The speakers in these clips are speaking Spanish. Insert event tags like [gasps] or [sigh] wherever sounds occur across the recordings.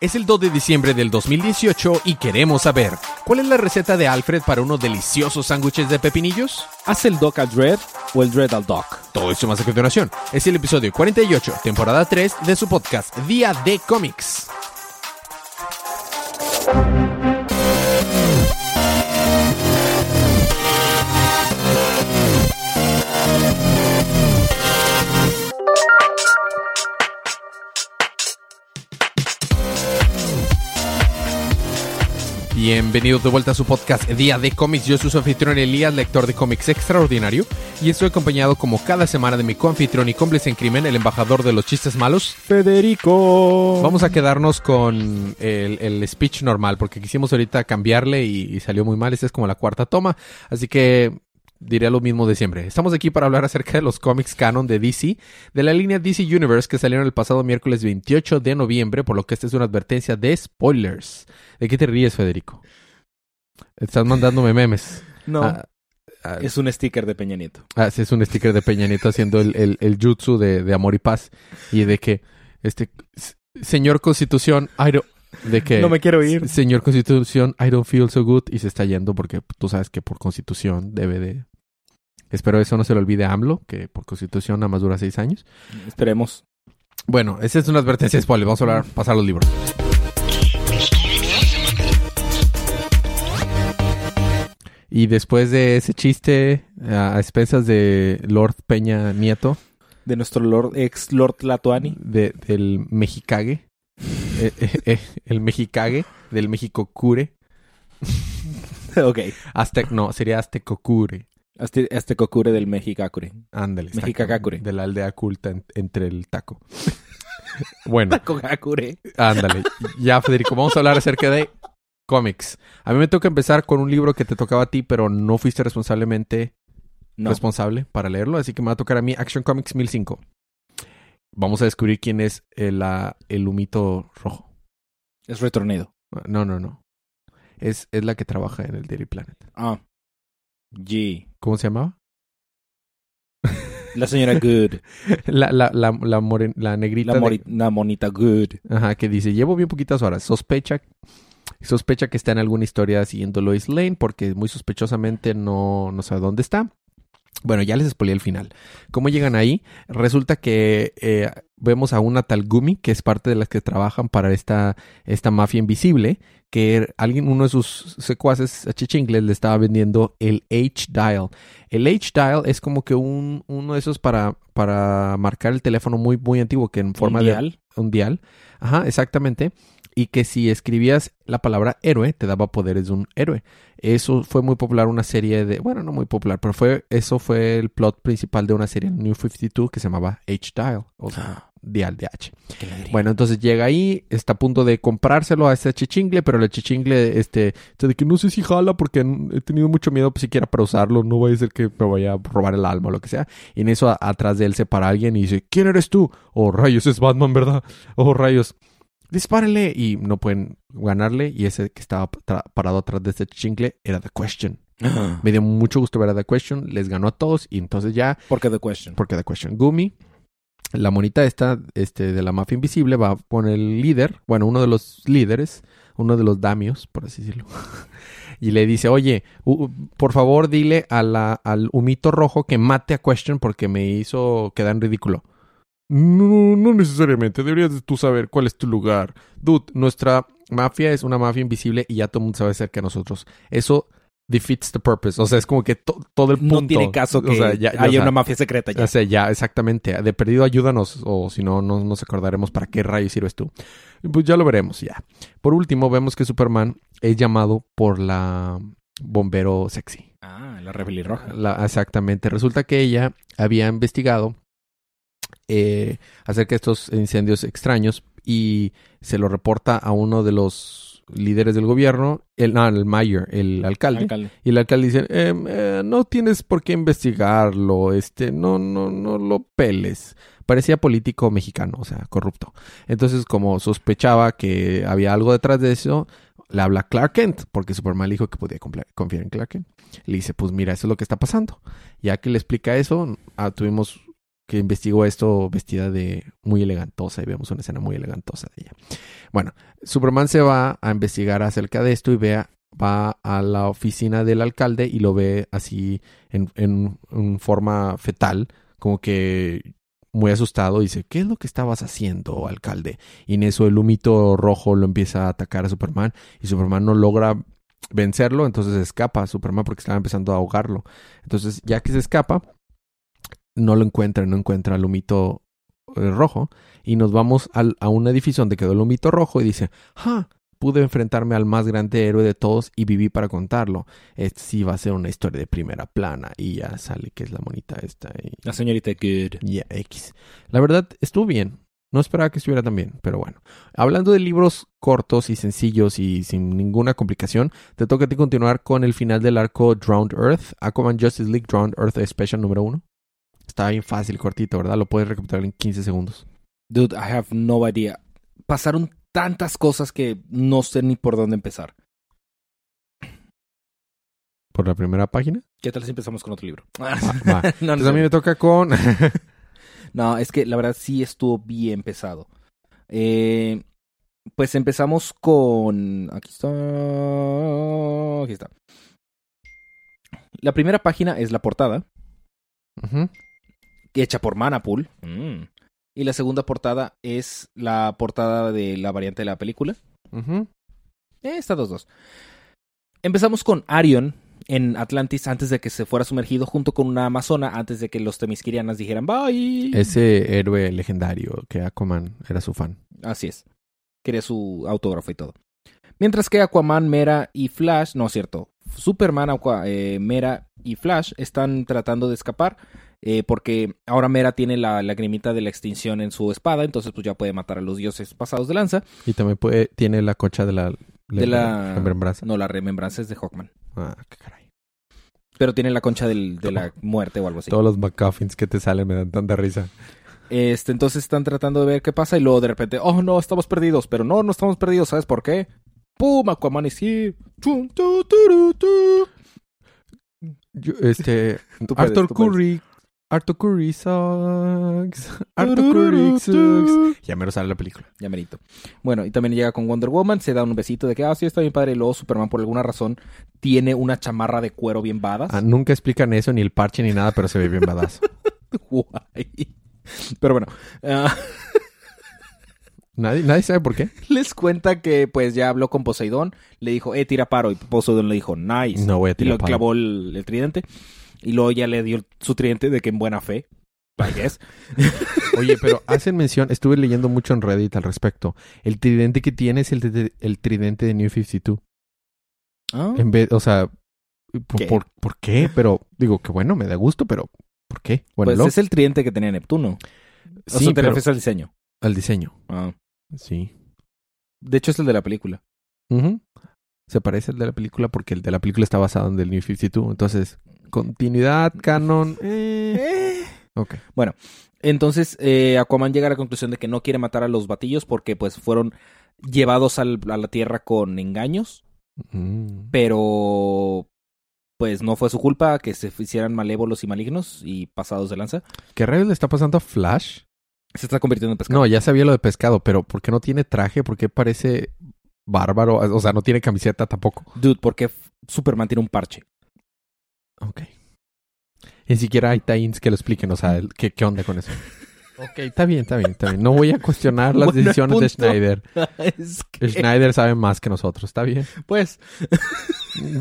Es el 2 de diciembre del 2018 y queremos saber, ¿cuál es la receta de Alfred para unos deliciosos sándwiches de pepinillos? ¿Hace el doc al dread o el dread al doc? Todo esto más a continuación. Es el episodio 48, temporada 3 de su podcast Día de Cómics. Bienvenidos de vuelta a su podcast Día de Cómics. Yo soy su anfitrión Elías, lector de cómics extraordinario, y estoy acompañado como cada semana de mi coanfitrión y cómplice en crimen, el embajador de los chistes malos, Federico. Vamos a quedarnos con el, el speech normal, porque quisimos ahorita cambiarle y, y salió muy mal. Esta es como la cuarta toma, así que diré lo mismo de siempre. Estamos aquí para hablar acerca de los cómics canon de DC, de la línea DC Universe que salieron el pasado miércoles 28 de noviembre, por lo que esta es una advertencia de spoilers. ¿De qué te ríes, Federico? Estás mandándome memes. [laughs] No, Ah, ah, es un sticker de Peña Nieto. Ah, sí, es un sticker de Peña Nieto haciendo el, el, el jutsu de, de amor y paz. Y de que, este, señor Constitución, I don't- de que, No me quiero ir. señor Constitución, I don't feel so good. Y se está yendo porque tú sabes que por Constitución debe de... Espero eso no se le olvide a AMLO, que por Constitución nada más dura seis años. Esperemos. Bueno, esa es una advertencia spoiler. Vamos a hablar, pasar los libros. Y después de ese chiste a expensas de Lord Peña Nieto, De nuestro Lord, ex Lord Latuani. de, del Mexicage, eh, eh, eh, el Mexicage, del México Cure, [laughs] ok. Aztec, no, sería Aztecocure. Este, este cocure del Mexicacure. Ándale. exacto. Mexicacacure. De la aldea culta en- entre el taco. [laughs] bueno, Cocacure. ándale. Ya, Federico, vamos a hablar acerca de cómics. A mí me toca empezar con un libro que te tocaba a ti, pero no fuiste responsablemente No. responsable para leerlo, así que me va a tocar a mí Action Comics 1005. Vamos a descubrir quién es el, el humito rojo. Es retornido. No, no, no. Es, es la que trabaja en el Daily Planet. Ah. G. ¿Cómo se llamaba? La señora Good. [laughs] La, la, la, la, moren- la negrita. La, de- mori- la monita Good. Ajá, que dice, llevo bien poquitas horas. Sospecha, sospecha que está en alguna historia siguiendo Lois Lane porque muy sospechosamente no, no sabe dónde está. Bueno, ya les spoilé el final. ¿Cómo llegan ahí? Resulta que eh, vemos a una tal Gumi, que es parte de las que trabajan para esta, esta mafia invisible, que alguien, uno de sus secuaces a Chichingles le estaba vendiendo el H-Dial. El H-Dial es como que un, uno de esos para, para marcar el teléfono muy, muy antiguo, que en forma Un de dial. un dial. Ajá, exactamente. Y que si escribías la palabra héroe, te daba poderes de un héroe. Eso fue muy popular, una serie de. Bueno, no muy popular, pero fue eso fue el plot principal de una serie en New 52 que se llamaba H-Dial, o sea, Dial de H. Bueno, entonces llega ahí, está a punto de comprárselo a este chichingle, pero el chichingle, este, de que no sé si jala porque he tenido mucho miedo pues, siquiera para usarlo, no vaya a ser que me vaya a robar el alma o lo que sea. Y en eso a- atrás de él se para alguien y dice, ¿quién eres tú? Oh, rayos, es Batman, ¿verdad? Oh, rayos. Dispárenle y no pueden ganarle y ese que estaba parado atrás de este chichingle era The Question. Ah. Me dio mucho gusto ver a The Question, les ganó a todos y entonces ya Porque The Question. porque The Question. Gumi, la monita esta este, de la mafia invisible, va con el líder, bueno, uno de los líderes, uno de los damios, por así decirlo, [laughs] y le dice, oye, u- por favor dile a la, al humito rojo que mate a Question porque me hizo quedar en ridículo. No, no necesariamente. Deberías de tú saber cuál es tu lugar. Dude, nuestra mafia es una mafia invisible y ya todo el mundo sabe acerca de nosotros. Eso defeats the purpose. O sea, es como que to- todo el punto. No tiene caso que O sea, ya- ya, haya o sea, una mafia secreta ya. o sea, ya, exactamente. De perdido, ayúdanos. O si no, no nos acordaremos para qué rayos sirves tú. Pues ya lo veremos, ya. Por último, vemos que Superman es llamado por la bombero sexy. Ah, la rebelión roja. La- exactamente. Resulta que ella había investigado eh, acerca de estos incendios extraños y se lo reporta a uno de los líderes del gobierno, el, no, el mayor, el alcalde. Alcalde. Y el alcalde dice, "Em, eh, no tienes por qué investigarlo, este, no, no, no lo peles. Parecía político mexicano, o sea, corrupto. Entonces, como sospechaba que había algo detrás de eso, le habla Clark Kent, porque Superman le dijo que podía confiar en Clark Kent. Le dice, pues mira, eso es lo que está pasando. Ya que le explica eso, ah, tuvimos que investigó esto vestida de muy elegantosa y vemos una escena muy elegantosa de ella. Bueno, Superman se va a investigar acerca de esto y ve a- va a la oficina del alcalde y lo ve así en, en- en forma fetal, como que muy asustado. Dice, ¿qué es lo que estabas haciendo, alcalde? Y en eso el humito rojo lo empieza a atacar a Superman y Superman no logra vencerlo, entonces escapa a Superman porque estaba empezando a ahogarlo. Entonces, ya que se escapa, no lo encuentra, no encuentra al humito eh, rojo y nos vamos al- a un edificio donde quedó el humito rojo y dice, ¡ja! Pude enfrentarme al más grande héroe de todos y viví para contarlo. Este sí va a ser una historia de primera plana y ya sale que es la monita esta y La señorita Good. ya X. La verdad, estuvo bien. No esperaba que estuviera tan bien, pero bueno. Hablando de libros cortos y sencillos y sin ninguna complicación, te toca a ti continuar con el final del arco Drowned Earth, Aquaman Justice League Drowned Earth Special número uno. Está bien fácil, cortito, ¿verdad? Lo puedes recapitular en 15 segundos. Dude, I have no idea. Pasaron tantas cosas que no sé ni por dónde empezar. Por la primera página. ¿Qué tal si empezamos con otro libro? [laughs] No, no, Entonces a mí me toca con... [laughs] No, es que la verdad sí estuvo bien pesado. Eh, pues empezamos con. Aquí está. Aquí está. La primera página es la portada, Ujú. Hecha por Manapool. Mm. Y la segunda portada es la portada de la variante de la película. Ujú. Eh, está dos, dos. Empezamos con Arion en Atlantis antes de que se fuera sumergido junto con una amazona antes de que los temisquirianas dijeran bye. Ese héroe legendario que Aquaman era su fan. Así es. Quería su autógrafo y todo. Mientras que Aquaman, Mera y Flash, no es cierto, Superman, Aqua- eh, Mera y Flash están tratando de escapar eh, porque ahora Mera tiene la lagrimita de la extinción en su espada, entonces pues ya puede matar a los dioses pasados de lanza. Y también puede, tiene la concha de la... De la... remembranza. No, la remembranza es de Hawkman. Ah, qué caray. Pero tiene la concha del- de la muerte o algo así. Todos los McCuffins que te salen me dan tanta risa. Este, entonces están tratando de ver qué pasa y luego de repente, oh no, estamos perdidos, pero no, no estamos perdidos, ¿sabes por qué? ¡Pum! Aquaman is here. Chun, tu, turu, tu. Yo, este... [laughs] Arthur puedes. Curry... Curry sucks. [laughs] Curry sucks. Ya mero sale la película. Ya merito. Bueno, y también llega con Wonder Woman, se da un besito de que, ah, sí, está bien padre. Y luego Superman, por alguna razón, tiene una chamarra de cuero bien badass. Ah, nunca explican eso, ni el parche, ni nada, pero se ve bien badass. [laughs] Guay. Pero bueno, ah, [laughs] nadie, nadie sabe por qué. les cuenta que pues ya habló con Poseidón, le dijo, eh, tira paro. Y Poseidón le dijo, nice. No voy a y tirar lo palo. clavó el, el tridente. Y luego ya le dio su tridente de que en buena fe. I guess. [laughs] Oye, pero hacen mención, estuve leyendo mucho en Reddit al respecto. El tridente que tiene es el, el tridente de New 52. Ah, En vez, o sea, ¿por ¿Qué? por, por qué? Pero digo que bueno, me da gusto, pero ¿por qué? Bueno, pues es el tridente que tenía Neptuno. O sí, sea, te pero refieres al diseño. al diseño. Ah. Sí. De hecho, es el de la película. Ujú. Se parece al de la película porque el de la película está basado en el New 52. Entonces, continuidad, canon. eh. Ok. Entonces, eh, Aquaman llega a la conclusión de que no quiere matar a los batillos porque pues fueron llevados al- a la Tierra con engaños, Mm. pero pues no fue su culpa que se hicieran malévolos y malignos y pasados de lanza. ¿Qué rayos le está pasando a Flash? Se está convirtiendo en pescado. No, ya sabía lo de pescado, pero ¿por qué no tiene traje? ¿Por qué parece bárbaro? O sea, no tiene camiseta tampoco. Dude, porque Superman tiene un parche. Ok. Ni siquiera hay tie-ins que lo expliquen, o sea, ¿qué, qué onda con eso? [laughs] Ok, está bien, está bien, está bien. No voy a cuestionar [laughs] las Bueno, decisiones de Schneider. [laughs] es que, Schneider sabe más que nosotros, está bien. pues,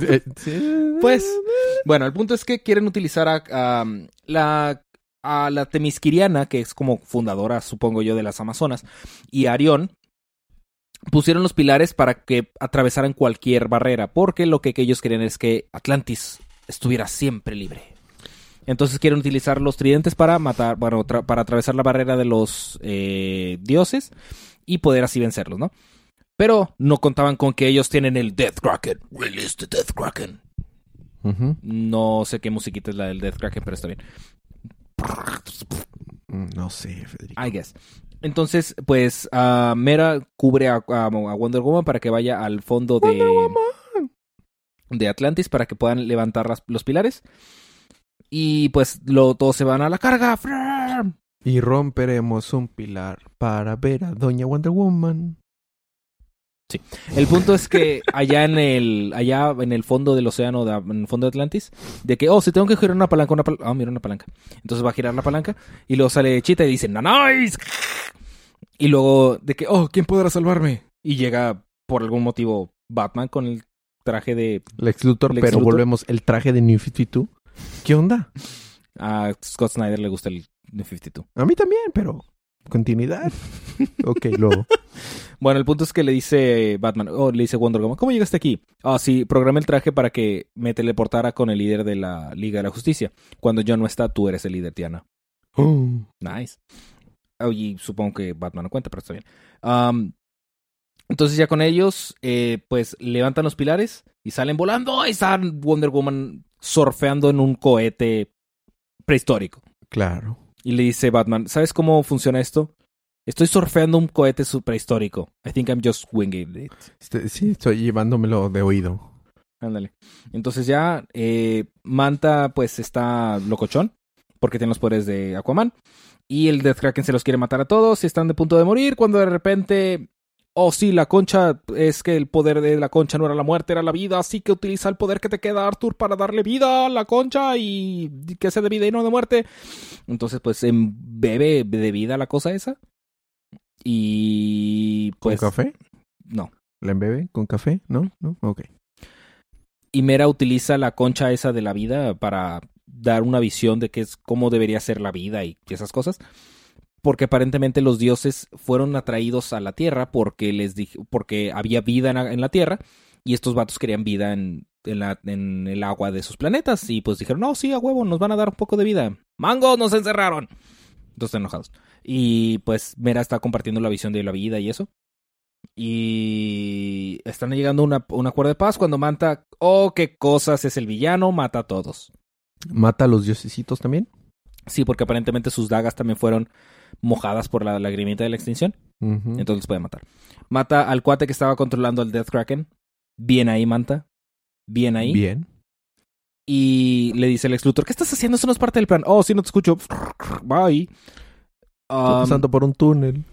Eh. Pues, bueno, el punto es que quieren utilizar a, a, la, a la Temisquiriana, que es como fundadora, supongo yo, de las Amazonas, y a Arión, pusieron los pilares para que atravesaran cualquier barrera, porque lo que, que ellos querían es que Atlantis estuviera siempre libre. Entonces quieren utilizar los tridentes para matar, bueno, para atravesar la barrera de los eh, dioses y poder así vencerlos, ¿no? Pero no contaban con que ellos tienen el Death Kraken. Release the Death Kraken. No sé qué musiquita es la del Death Kraken, pero está bien. No sé, Federico. I guess. Entonces, pues, ah, Mera cubre a, a- a Wonder Woman para que vaya al fondo de, de Atlantis para que puedan levantar las- los pilares. Y pues lo, todos se van a la carga. Y romperemos un pilar para ver a Doña Wonder Woman. El punto es que allá en el, allá en el fondo del océano, de- en el fondo de Atlantis, de que, oh, si tengo que girar una palanca, una palanca, ah, mira una palanca. Entonces va a girar la palanca y luego sale Chita y dice, ¡Nice! Y luego de que, oh, ¿quién podrá salvarme? Y llega por algún motivo Batman con el traje de Lex Luthor, Lex pero Luthor. volvemos el traje de New 52. ¿Qué onda? a Scott Snyder le gusta el de 52. A mí también, pero continuidad. [laughs] ok, luego. Bueno, el punto es que le dice Batman, oh, le dice Wonder Woman, ¿cómo llegaste aquí? Ah, sí, programé el traje para que me teleportara con el líder de la Liga de la Justicia. Cuando yo no está, tú eres el líder, Tiana. Oh. Nice. Oh, y supongo que Batman no cuenta, pero está bien. Am, entonces ya con ellos, eh, pues levantan los pilares y salen volando. Y están Wonder Woman surfeando en un cohete prehistórico. Claro. Y le dice Batman, ¿sabes cómo funciona esto? Estoy surfeando un cohete prehistórico. I think I'm just winging it. Este- sí, estoy llevándomelo de oído. Ándale. Entonces ya eh, Manta pues está locochón porque tiene los poderes de Aquaman y el Death Kraken se los quiere matar a todos y están de punto de morir cuando de repente oh sí la concha es que el poder de la concha no era la muerte era la vida así que utiliza el poder que te queda Arthur para darle vida a la concha y que sea de vida y no de muerte entonces pues em, bebe de vida la cosa esa y ¿Con pues café? no ¿La embebe? ¿Con café? ¿No? ¿No? Ok. Y Mera utiliza la concha esa de la vida para dar una visión de qué es cómo debería ser la vida y esas cosas. Porque aparentemente los dioses fueron atraídos a la tierra porque les dij- porque había vida en la, en la tierra y estos vatos querían vida en, en, la- en el agua de sus planetas y pues dijeron, no, sí, a huevo, nos van a dar un poco de vida. ¡Mango, nos encerraron! Entonces enojados. Y pues Mera está compartiendo la visión de la vida y eso. Y están llegando a una- un acuerdo de paz cuando Manta, oh, qué cosas, es el villano, mata a todos. ¿Mata a los diosesitos también? Sí, porque aparentemente sus dagas también fueron mojadas por la lagrimita de la extinción. Entonces los puede matar. Mata al cuate que estaba controlando al Death Kraken. Bien ahí, Manta. Bien ahí. Bien. Y le dice el ex Luthor, ¿qué estás haciendo? Eso no es parte del plan. Oh, sí, no te escucho. Bye. Um, pasando por un túnel.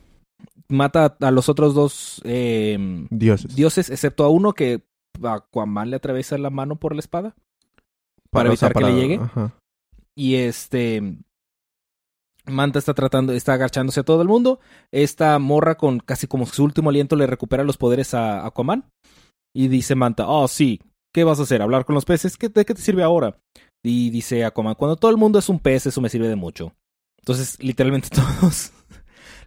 mata a los otros dos eh, Dioses. dioses, excepto a uno que Aquaman le atraviesa la mano por la espada. para o sea, evitar que le llegue. Ajá. Y este. Manta está tratando, está agachándose a todo el mundo. Esta morra con casi como su último aliento le recupera los poderes a Aquaman. Y dice Manta, oh sí, ¿qué vas a hacer? ¿Hablar con los peces? ¿Qué, ¿De qué te sirve ahora? Y dice Aquaman, cuando todo el mundo es un pez, eso me sirve de mucho. Entonces, literalmente [laughs] todos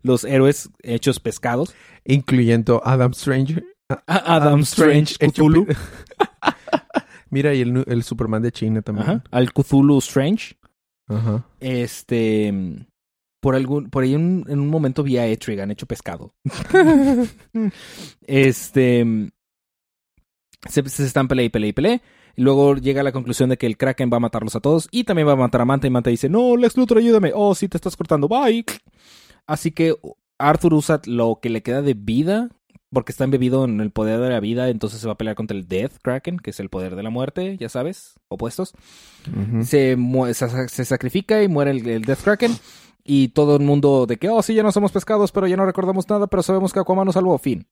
los héroes hechos pescados. Incluyendo Adam Strange. Adam Strange, Cthulhu. [laughs] Mira, y el, Superman de China también. Ajá, al Cthulhu Strange. Ajá. Este. Por algún. Por ahí un- en un momento vi a Etrigan hecho pescado. [laughs] este. Se, se están pelea y pelea y pelea. Y luego llega a la conclusión de que el Kraken va a matarlos a todos. Y también va a matar a Manta. Y Manta dice: No, Lex Luthor, ayúdame. Oh, sí, te estás cortando. Bye. Así que Arthur usa lo que le queda de vida. Porque está embebido en el poder de la vida. Entonces se va a pelear contra el Death Kraken, que es el poder de la muerte, ya sabes, opuestos se, se, se sacrifica y muere el, el Death Kraken. Y todo el mundo de que, oh, sí, ya no somos pescados, pero ya no recordamos nada, pero sabemos que Aquaman nos salvó. Fin.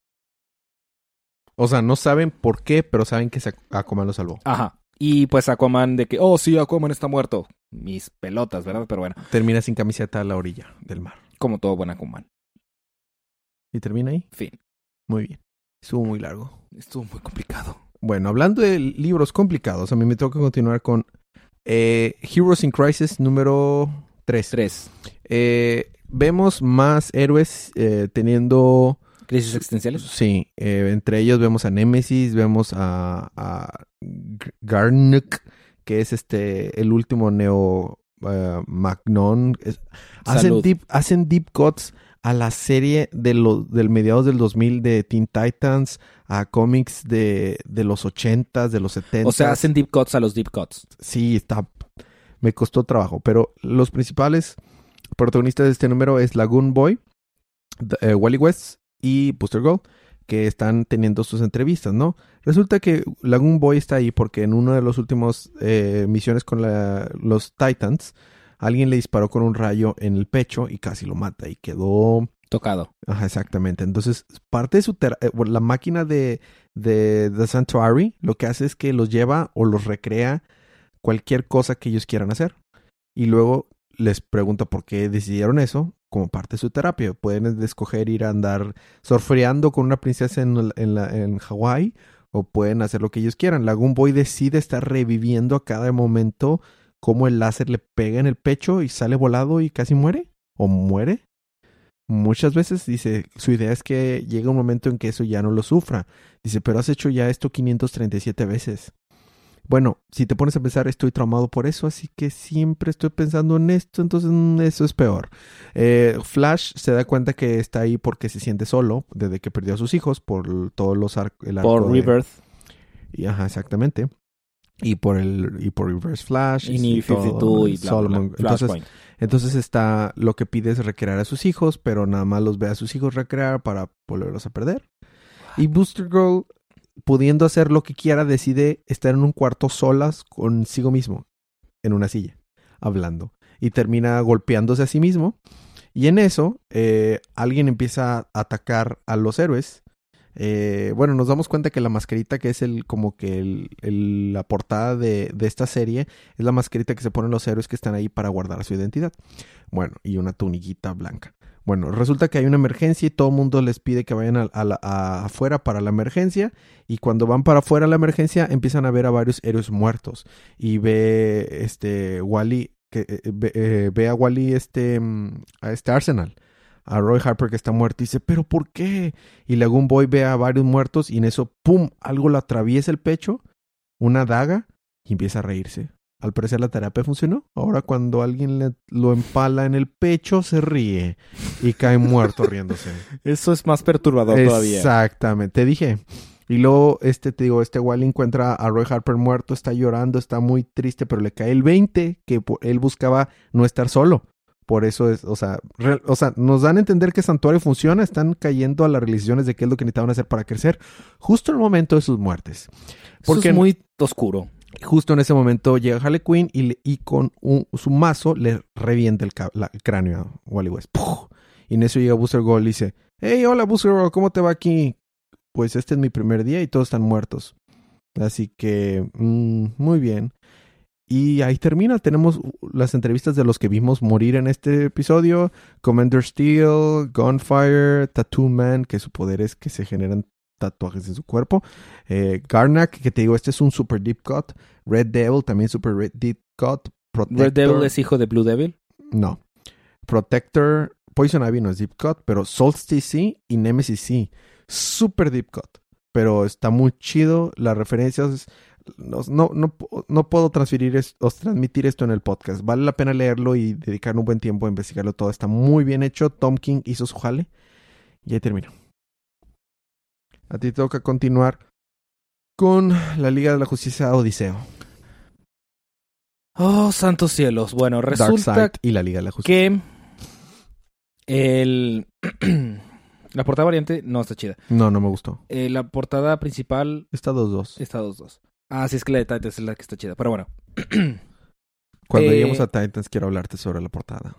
O sea, no saben por qué, pero saben que Aquaman lo salvó. Ajá. Y pues Aquaman de que, oh, sí, Aquaman está muerto. Mis pelotas, ¿verdad? Pero bueno, Termina sin camiseta a la orilla del mar. como todo buen Aquaman. ¿Y termina ahí? Fin. Muy bien. Estuvo muy largo. Estuvo muy complicado. Bueno, hablando de libros complicados, a mí me toca continuar con eh, Heroes in Crisis número 3. Tres. vemos más héroes eh, teniendo... Crisis existenciales. Sí, eh, entre ellos vemos a Nemesis, vemos a, a Garnuk, que es este el último Neo eh, Magnon. Es- hacen, deep, hacen deep cuts a la serie de los del mediados del 2000 de Teen Titans, a cómics de, de los 80s, de los 70 O sea, hacen deep cuts a los deep cuts. sí, está. Me costó trabajo, pero los principales protagonistas de este número es Lagoon Boy, eh, Wally West y Booster Gold, que están teniendo sus entrevistas, ¿no? Resulta que Lagoon Boy está ahí porque en una de las últimas eh, misiones con la- los Titans alguien le disparó con un rayo en el pecho y casi lo mata y quedó Tocado. Ajá, exactamente. Entonces, parte de su eh, la máquina de, de The Sanctuary lo que hace es que los lleva o los recrea cualquier cosa que ellos quieran hacer. Y luego les pregunta por qué decidieron eso como parte de su terapia. Pueden escoger ir a andar surfeando con una princesa en, en, en Hawái o pueden hacer lo que ellos quieran. Lagoon Boy decide estar reviviendo a cada momento cómo el láser le pega en el pecho y sale volado y casi muere o muere. Muchas veces dice, su idea es que llega un momento en que eso ya no lo sufra. Dice, pero has hecho ya esto 537 veces. Bueno, si te pones a pensar, estoy traumado por eso, así que siempre estoy pensando en esto, entonces mm, eso es peor. Eh, Flash se da cuenta que está ahí porque se siente solo desde que perdió a sus hijos por todos los ar- el arco Por de- Rebirth. y, ajá, exactamente. Y por el y por Reverse Flash Y New todo, 52 y bla, Solomon. bla. Entonces, Flashpoint. entonces está lo que pide es recrear a sus hijos, pero nada más los ve a sus hijos recrear para volverlos a perder. Y Booster Girl, pudiendo hacer lo que quiera, decide estar en un cuarto solas consigo mismo, en una silla, hablando. Y termina golpeándose a sí mismo. Y en eso, eh, alguien empieza a atacar a los héroes. Eh, bueno, nos damos cuenta que la mascarita que es el como que la portada de, esta serie es la mascarita que se ponen los héroes que están ahí para guardar su identidad. Bueno, y una tuniquita blanca. Bueno, resulta que hay una emergencia y todo el mundo les pide que vayan afuera para la emergencia. Y cuando van para afuera a la emergencia, empiezan a ver a varios héroes muertos. Y ve este Wally, eh, ve, eh, ve a Wally este, mm, a este Arsenal. A Roy Harper que está muerto y dice, ¿pero por qué? Y Lagoon Boy ve a varios muertos y en eso, ¡pum! Algo le atraviesa el pecho, una daga, y empieza a reírse. Al parecer la terapia funcionó. Ahora cuando alguien le, lo empala en el pecho, se ríe y cae muerto riéndose. [laughs] Eso es más perturbador todavía. Exactamente, te dije. Y luego, este, te digo, este Wally encuentra a Roy Harper muerto, está llorando, está muy triste, pero le cae el 20, que él buscaba no estar solo. Por eso es, o sea, re- o sea, nos dan a entender que Santuario funciona, están cayendo a las realizaciones de qué es lo que necesitaban hacer para crecer, justo en el momento de sus muertes. Eso Porque es muy oscuro. justo en ese momento llega Harley Quinn y, le- y con un- su mazo le revienta el, ca- la- el cráneo a Wally West. ¡Puf! Y en eso llega Booster Gold y dice, hey, hola Booster Gold, ¿cómo te va aquí? Pues este es mi primer día y todos están muertos. Así que, mm, muy bien. Y ahí termina. Tenemos las entrevistas de los que vimos morir en este episodio. Commander Steel, Gunfire, Tattoo Man, que su poder es que se generan tatuajes en su cuerpo. Eh, Garnak, que te digo, este es un super deep cut. Red Devil, también super red deep cut. Protector, Red Devil es hijo de Blue Devil. No. Protector, Poison Ivy no es deep cut, pero Solstice sí y Nemesis sí. Super deep cut. Pero está muy chido. Las referencias. No, no, no, no puedo transferir es- o transmitir esto en el podcast. Vale la pena leerlo y dedicar un buen tiempo a investigarlo todo. Está muy bien hecho. Tom King hizo su jale. Y ahí termino. A ti toca continuar con la Liga de la Justicia Odiseo. Oh, santos cielos. Bueno, resulta y la Liga de la Justicia. que el [clears throat] la portada variante no está chida. No, no me gustó. Eh, la portada principal Está 2-2. está 2-2. Ah, sí, es que la de Titans es la que está chida. Pero bueno. [clears throat] Cuando Eh, lleguemos a Titans quiero hablarte sobre la portada.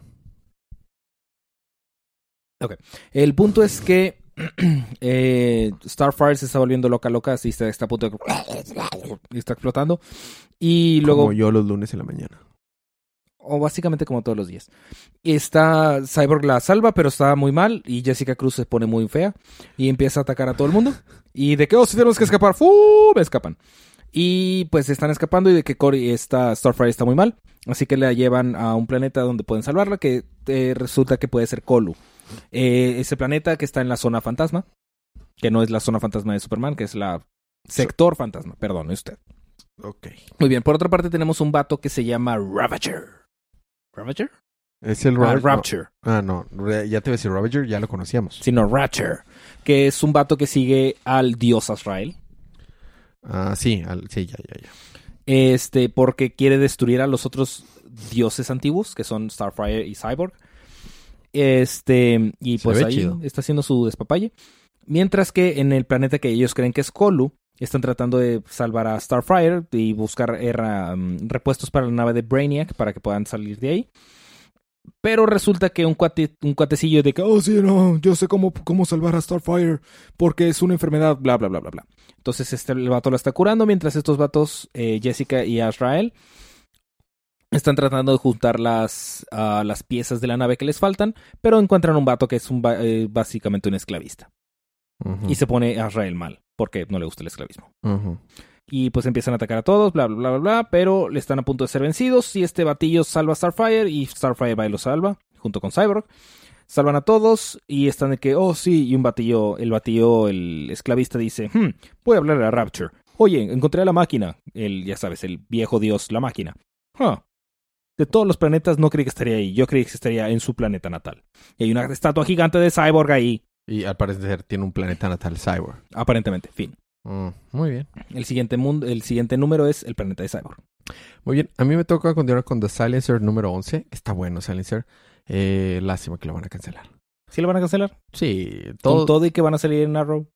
El punto es que [clears throat] eh, Starfire se está volviendo loca, loca, así está, está a punto de... [clears throat] y está explotando. Y luego, Como yo los lunes en la mañana. o básicamente como todos los días. Está Cyborg la salva, pero está muy mal. Y Jessica Cruz se pone muy fea. Y empieza a atacar a todo el mundo. Y de que, oh, si tenemos que escapar, ¡fu! Me escapan. Y pues están escapando y de que Cory está, Starfire está muy mal. Así que la llevan a un planeta donde pueden salvarla, que eh, resulta que puede ser Colu. Eh, ese planeta que está en la zona fantasma, que no es la zona fantasma de Superman, que es la sector fantasma, perdón, usted. Ok. Muy bien, por otra parte tenemos un vato que se llama Ravager. ¿Ravager? Es el Ah, Ravager. Rapture. Ah, no. Ya te voy a decir Ravager, ya lo conocíamos. Sino Ratcher, que es un vato que sigue al dios Azrael. Ah, sí, al- sí, ya, ya, ya. Este, porque quiere destruir a los otros dioses antiguos, que son Starfire y Cyborg. Este, y Se pues ahí chido. está haciendo su despapalle. Mientras que en el planeta que ellos creen que es Colu, están tratando de salvar a Starfire y buscar era, um, repuestos para la nave de Brainiac para que puedan salir de ahí. Pero resulta que un, cuate, un cuatecillo de que, oh, sí, no, yo sé cómo, cómo salvar a Starfire porque es una enfermedad, bla, bla, bla, bla, bla. Entonces este, el vato la está curando mientras estos vatos, eh, Jessica y Azrael, están tratando de juntar las, ah, las piezas de la nave que les faltan, pero encuentran un vato que es un, eh, básicamente un esclavista. Y se pone a Azrael mal porque no le gusta el esclavismo. Y pues empiezan a atacar a todos, bla, bla, bla, bla, bla, pero le están a punto de ser vencidos y este batillo salva a Starfire y Starfire va y lo salva, junto con Cyborg. Salvan a todos y están de que, oh sí, y un batillo, el batillo, el esclavista dice, hmm, voy a hablar a Rapture. Oye, encontré a la máquina, el, ya sabes, el viejo dios, la máquina. Huh. De todos los planetas no creí que estaría ahí, yo creí que estaría en su planeta natal. Y hay una estatua gigante de Cyborg ahí, Y al parecer tiene un planeta natal cyborg. aparentemente, fin. Mm, muy bien. El siguiente, mundo, el siguiente número es el planeta de Cyborg. Muy bien. A mí me toca continuar con The Silencer número 11. Está bueno, Silencer. Eh, lástima que lo van a cancelar. ¿Sí lo van a cancelar? Sí, Todo, todo. todo y que van a salir en Arrow.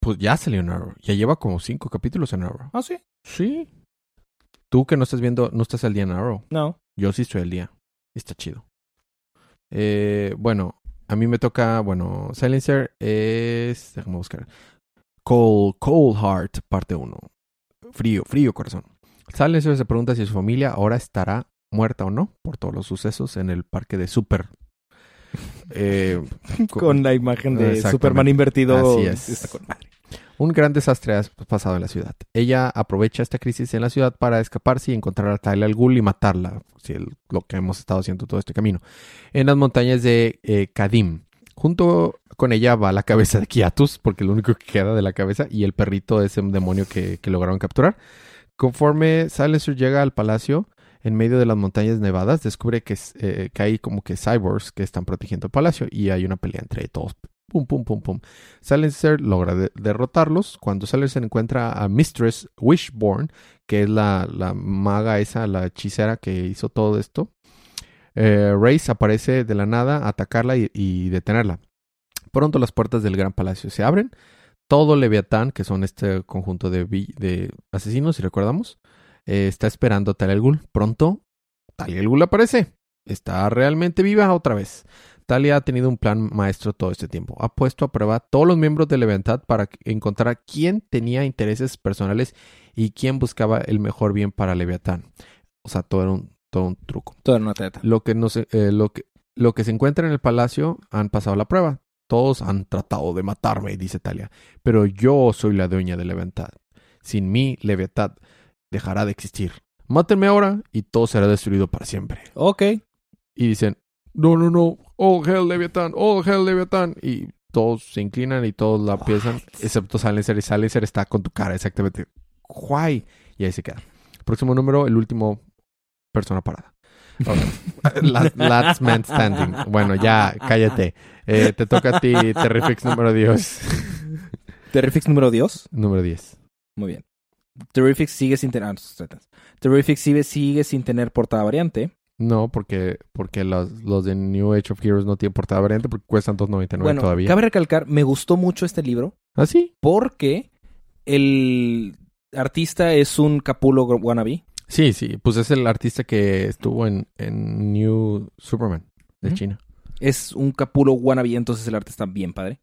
Pues ya salió en Arrow. Ya lleva como cinco capítulos en Arrow. Ah, sí. Sí. Tú que no estás viendo, no estás al día en Arrow. No. Yo sí estoy al día. Está chido. Eh, bueno, a mí me toca, bueno, Silencer es, déjame buscar. Cold, Cold Heart, parte 1. Frío, frío corazón. Silencer se pregunta si su familia ahora estará muerta o no por todos los sucesos en el parque de Super. [laughs] Eh, co- Con la imagen de. Superman invertido. Así es. Está con madre. Un gran desastre ha pasado en la ciudad. Ella aprovecha esta crisis en la ciudad para escaparse y encontrar a Talia al Ghul y matarla, si lo que hemos estado haciendo todo este camino, en las montañas de eh, Kadim. Junto con ella va la cabeza de Kiatus, porque lo único que queda de la cabeza, y el perrito de ese demonio que, lograron capturar. Conforme Silencer llega al palacio, en medio de las montañas nevadas, descubre eh, que hay como que cyborgs que están protegiendo el palacio y hay una pelea entre todos. Pum, pum, pum, pum. Silencer logra de- derrotarlos. Cuando Silencer encuentra a Mistress Wishborn, que es la, la maga esa, la hechicera que hizo todo esto, eh, Race aparece de la nada atacarla y, detenerla. Pronto las puertas del gran palacio se abren. Todo Leviatán, que son este conjunto de, de asesinos, si recordamos, eh, está esperando a Talia al Ghul. Pronto, Talia al Ghul aparece. Está realmente viva otra vez. Talia ha tenido un plan maestro todo este tiempo. Ha puesto a prueba a todos los miembros de Leviatán para encontrar quién tenía intereses personales y quién buscaba el mejor bien para Leviatán. O sea, todo era un, todo un truco. Toda una treta. Lo que, no se- eh, lo, que, lo que se encuentra en el palacio han pasado la prueba. Todos han tratado de matarme, dice Talia. Pero yo soy la dueña de Leviatán. Sin mí, Leviatán dejará de existir. Mátenme ahora y todo será destruido para siempre. Ok. Y dicen, no, no, no, oh hell Leviatán, oh hell Leviatán. Y todos se inclinan y todos la piensan, excepto Silencer. Y Silencer está con tu cara, exactamente. Why? Y ahí se queda. Próximo número, el último persona parada. [laughs] Last man standing. Bueno, ya, cállate. Eh, te toca a ti, Terrifix número 10. [laughs] Terrifix número Dios. número 10. Muy bien. Terrifix sigue sin tener. ah. Terrifix sigue, sigue sin tener portada variante. No, porque, porque los, los de New Age of Heroes no tienen portada variante porque cuestan 2.99 bueno, todavía. cabe recalcar, me gustó mucho este libro ¿Ah, sí? porque el artista es un Capulo wannabe. Sí, sí. Pues es el artista que estuvo en, en New Superman de. China. Es un Capulo wannabe, entonces el arte está bien padre.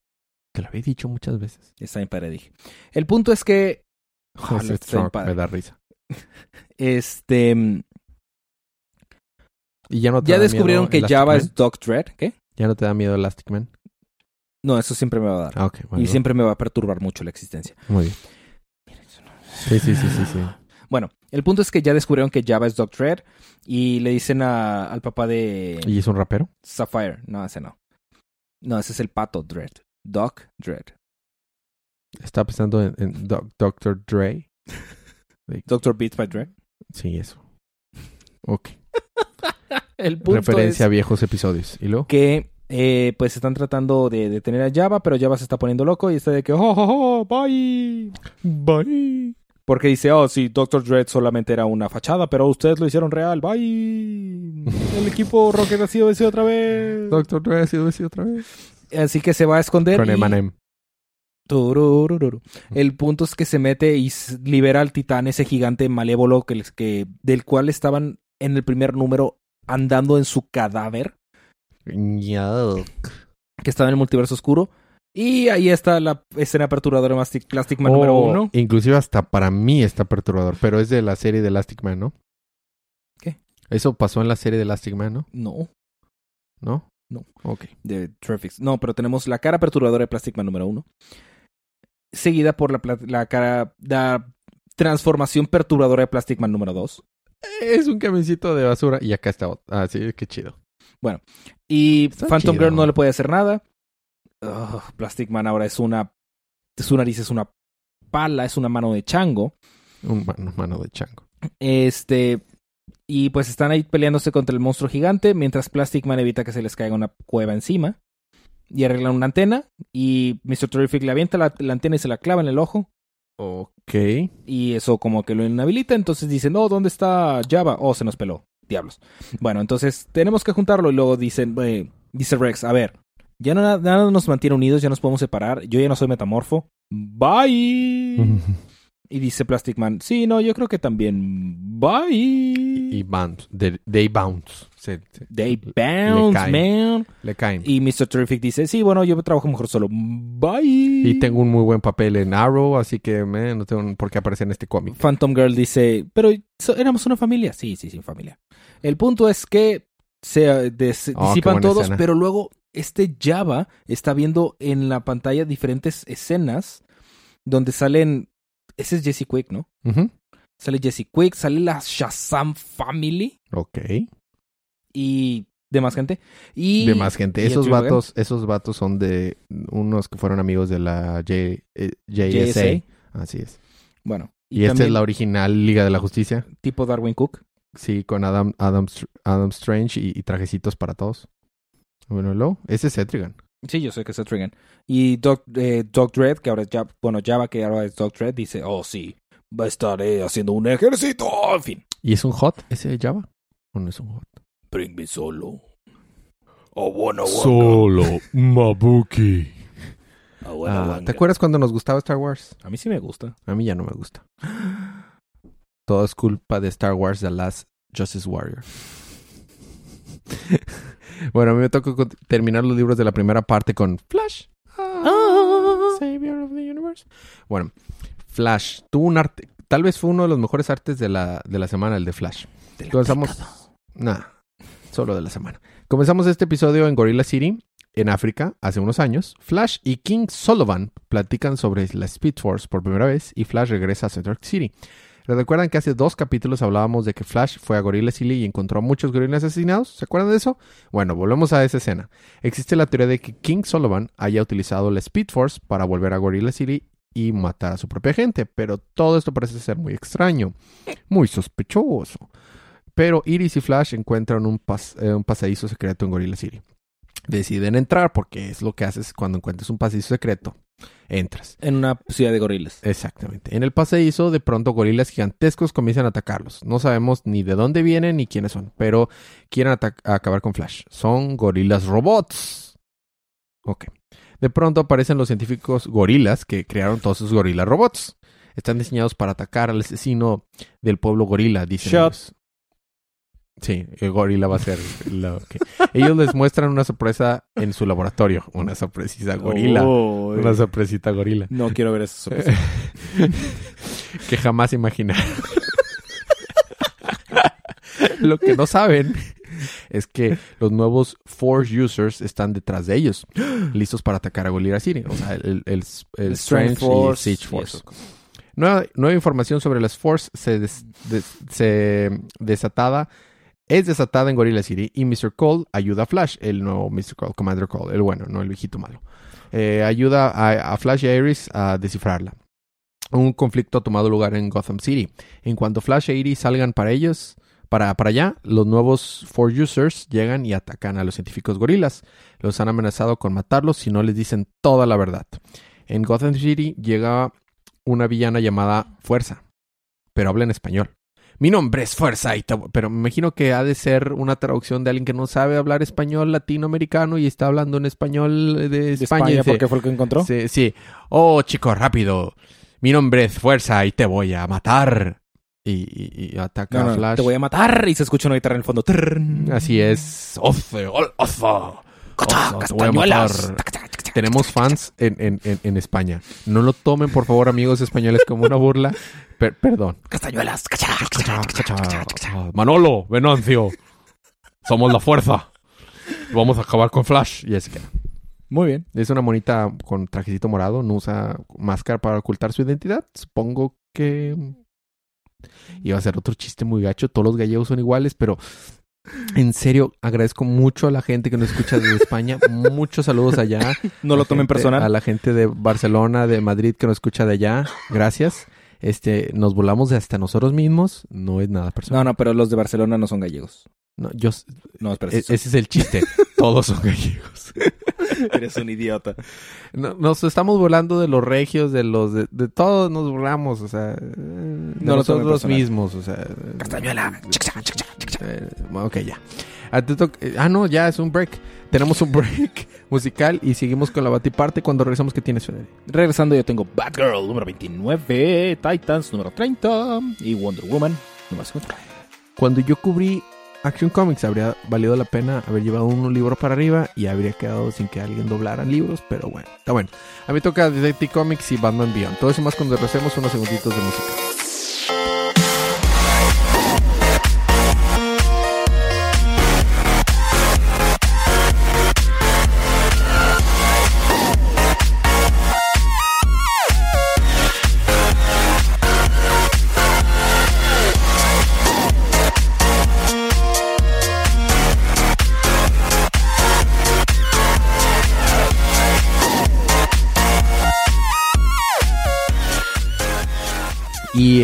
Te lo había dicho muchas veces. Está bien padre, dije. El punto es que. [laughs] Bien Strong padre. me da risa. [laughs] Este. Y ya no te Ya da descubrieron miedo que Elastic Java Man? es Doc Dread. ¿Qué? ¿Ya no te da miedo Elastic Man? No, eso siempre me va a dar. Ah, bueno, y siempre me va a perturbar mucho la existencia. Muy bien. Sí, sí, sí, sí, sí. [laughs] Bueno, el punto es que ya descubrieron que Java es Doc Dread y le dicen a- al papá de ¿Y es un rapero? Sapphire. No, ese no. No, ese es el pato Dread. Doc Dread. Estaba pensando en, en Doc- Dr. Dre. [laughs] Doctor Beats by Dread. Sí, eso. Ok. [laughs] El punto Referencia a viejos episodios. ¿Y luego? que eh, pues están tratando de detener a Java, pero Java se está poniendo loco y está de que, oh, oh, oh, bye. Bye. Porque dice, oh, sí, Doctor Dread solamente era una fachada, pero ustedes lo hicieron real, bye. El equipo Rocket ha sido vencido otra vez. Dr. Dre ha sido vencido otra vez. Así que se va a esconder. Con y-. El punto es que se mete y libera al titán, ese gigante malévolo que, que, del cual estaban en el primer número andando en su cadáver, Yuck. que estaba en el multiverso oscuro. Y ahí está la escena perturbadora de Plastic, Plastic Man número Oh, uno. Inclusive hasta para mí está perturbador, pero es de la serie de Elastic Man, ¿no? ¿Qué? Eso pasó en la serie de Elastic Man, ¿no? No, ¿No? No. Ok. de Traffics. No, pero tenemos la cara perturbadora de Plastic Man número uno. Seguida por la, la cara, la transformación perturbadora de Plastic Man número dos. Es un camioncito de basura y acá está. ot- Ah, sí, qué chido. Y Está Phantom chido. Girl no le puede hacer nada. Ugh, Plastic Man ahora es una. Su nariz es una pala, es una mano de chango. Un mano, mano de chango. Este. Y pues están ahí peleándose contra el monstruo gigante. Mientras Plastic Man evita que se les caiga una cueva encima. Y arreglan una antena. Y Mr. Terrific le avienta la, la antena y se la clava en el ojo. Ok. Y eso como que lo inhabilita. Entonces dicen, no, ¿dónde está Java? Oh, se nos peló. Diablos. Bueno, entonces tenemos que juntarlo. Y luego dicen, eh, dice Rex, a ver, ya no, nada nos mantiene unidos, ya nos podemos separar. Yo ya no soy metamorfo. Bye. [laughs] Y dice Plastic Man, sí, no, yo creo que también. Bye. y bounce. they bounce. Se- se- They le bounce, caen. man. Le caen. Y Mr. Terrific dice, sí, bueno, yo trabajo mejor solo. Bye. Y tengo un muy buen papel en Arrow, así que me, no tengo por qué aparecer en este cómic. Phantom Girl dice, pero éramos una familia. Sí, sí, sí, familia. El punto es que se eh, des- Oh, disipan todos, escena. pero luego este Java está viendo en la pantalla diferentes escenas donde salen... Ese es Jesse Quick, ¿no? Sale Jesse Quick, sale la Shazam Family Ok. y demás gente. Y de más gente. Esos vatos, esos vatos son de unos que fueron amigos de la J, eh, JSA. JSA. Así es. Bueno. Y, esta es la original Liga de la Justicia. tipo Darwin Cook. Sí, con Adam, Adam, Adam Strange y, y trajecitos para todos. Bueno, luego, ese es Etrigan. Sí, yo sé que es Trigan. Y Doc, eh, Doc Dredd, que ahora es Java, bueno, Java, que ahora es Doc Dredd, dice, oh sí, va a estar eh, haciendo un ejército, en fin. ¿Y es un hot ese de Java? ¿O no es un hot? Bring me solo. Oh, bueno, Solo Mabuki. Ah, bueno, Ah. ¿Te acuerdas cuando nos gustaba Star Wars? A mí sí me gusta. A mí ya no me gusta. Todo es culpa de Star Wars The Last Justice Warrior. [laughs] bueno, a mí me tocó con- terminar los libros de la primera parte con Flash. Ah. Savior of the Universe. Bueno, Flash tuvo un arte. Tal vez fue uno de los mejores artes de la, de la semana, el de Flash. Comenzamos. Nah, solo de la semana. Comenzamos este episodio en Gorilla City, en África, hace unos años. Flash y King Sullivan platican sobre la Speed Force por primera vez y Flash regresa a Central City. ¿Recuerdan que hace dos capítulos hablábamos de que Flash fue a Gorilla City y encontró a muchos gorilas asesinados? ¿Se acuerdan de eso? Bueno, volvemos a esa escena. Existe la teoría de que King Sullivan haya utilizado la Speed Force para volver a Gorilla City y matar a su propia gente, pero todo esto parece ser muy extraño, muy sospechoso. Pero Iris y Flash encuentran un, eh, un pasadizo secreto en Gorilla City. Deciden entrar porque es lo que haces cuando encuentras un pasadizo secreto. Entras. En una ciudad de gorilas. Exactamente. En el pasadizo, de pronto gorilas gigantescos comienzan a atacarlos. No sabemos ni de dónde vienen ni quiénes son, pero quieren acabar con Flash. Son gorilas robots. Ok. De pronto aparecen los científicos gorilas que crearon todos esos gorilas robots. Están diseñados para atacar al asesino del pueblo gorila, dicen Shut. ellos. Sí, el gorila va a ser lo que... Ellos les muestran una sorpresa en su laboratorio. Una sorpresita gorila. Oh, Una sorpresita gorila. no quiero ver eso. sorpresa. [laughs] que jamás imaginaron. Lo que no saben es que los nuevos Force Users están detrás de ellos, listos para atacar a Gorilla City. O sea, el, el, el Strange y el Siege y Force. Nueva, nueva información sobre las Force se, des- des- se desatada, es desatada en Gorilla City y Mr. Cole ayuda a Flash, el nuevo Mr. Cole, Commander Cole, el bueno, no el viejito malo. Eh, ayuda a, Flash y a Iris a descifrarla. Un conflicto ha tomado lugar en Gotham City. En cuanto Flash e Iris salgan para ellos, para, para allá, los nuevos Force Users llegan y atacan a los científicos gorilas. Los han amenazado con matarlos si no les dicen toda la verdad. En Gotham City llega una villana llamada Fuerza, pero habla en español. Mi nombre es Fuerza y te voy-". Pero me imagino que ha de ser una traducción de alguien que no sabe hablar español latinoamericano y está hablando en español de De España. España, y dice, porque fue el que encontró. Sí, sí. Oh, chico, rápido. Mi nombre es Fuerza y te voy a matar. Y, y- y ataca No, Flash. te voy a matar. Y se escucha una guitarra en el fondo. Así es. Oce, ol- voy a castañuelas. matar. Tenemos fans en, en, en, en España. No lo tomen, por favor, amigos españoles, como una burla. Per- perdón. Castañuelas. Manolo, Venancio. Somos la fuerza. Vamos a acabar con Flash. Y es que Muy bien. es una monita con trajecito morado. No usa máscara para ocultar su identidad. Supongo que iba a ser otro chiste muy gacho. Todos los gallegos son iguales, pero en serio agradezco mucho a la gente que nos escucha desde [laughs] España. Muchos saludos allá. No lo tomen gente- personal. A la gente de Barcelona, de Madrid que nos escucha de allá. Gracias. Este, nos volamos de hasta nosotros mismos. No es nada personal. No, no, pero los de Barcelona no son gallegos. No, yo, No, espera. e- ese es el chiste. [laughs] Todos son gallegos. [laughs] Eres un idiota. No- nos estamos volando de los regios, de los de, de todos nos burlamos, o sea, eh, de No nosotros personal. mismos, o sea. Castañuela. eh, ok, ya. Ah, te eh, ah, no, ya es un break. Tenemos un [laughs] break musical y seguimos con la batiparte cuando regresamos que tienes, Federico. Regresando, yo tengo Batgirl número 29, Titans número 30 y Wonder Woman número 50. Cuando yo cubrí Action Comics habría valido la pena haber llevado un libro para arriba y habría quedado sin que alguien doblara libros, pero bueno, está bueno. A mí toca Detective Comics y Batman Beyond. Todo eso más cuando regresemos unos segunditos de música.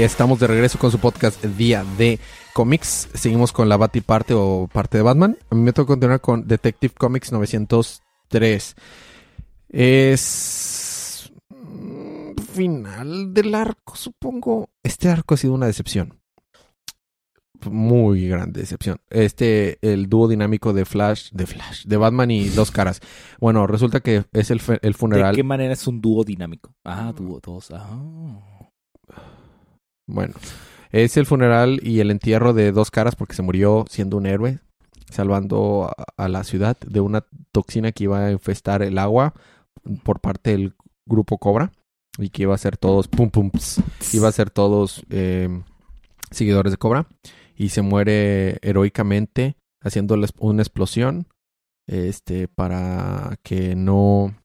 Estamos de regreso con su podcast Día de Comics. Seguimos con la Bati parte o parte de Batman. A mí me toca continuar con Detective Comics 903. Es mm, final del arco, supongo. Este arco ha sido una decepción. Muy grande decepción. Este, el dúo dinámico de Flash, de Flash, de Batman y dos caras. Bueno, resulta que es el, el ¿De funeral. qué manera es un dúo dinámico? Ah, dúo, dos. Ah. Bueno, es el funeral y el entierro de dos caras porque se murió siendo un héroe, salvando a, la ciudad de una toxina que iba a infestar el agua por parte del grupo Cobra y que iba a ser todos pum pum iba a ser todos eh, seguidores de Cobra y se muere heroicamente haciendo una explosión este para que no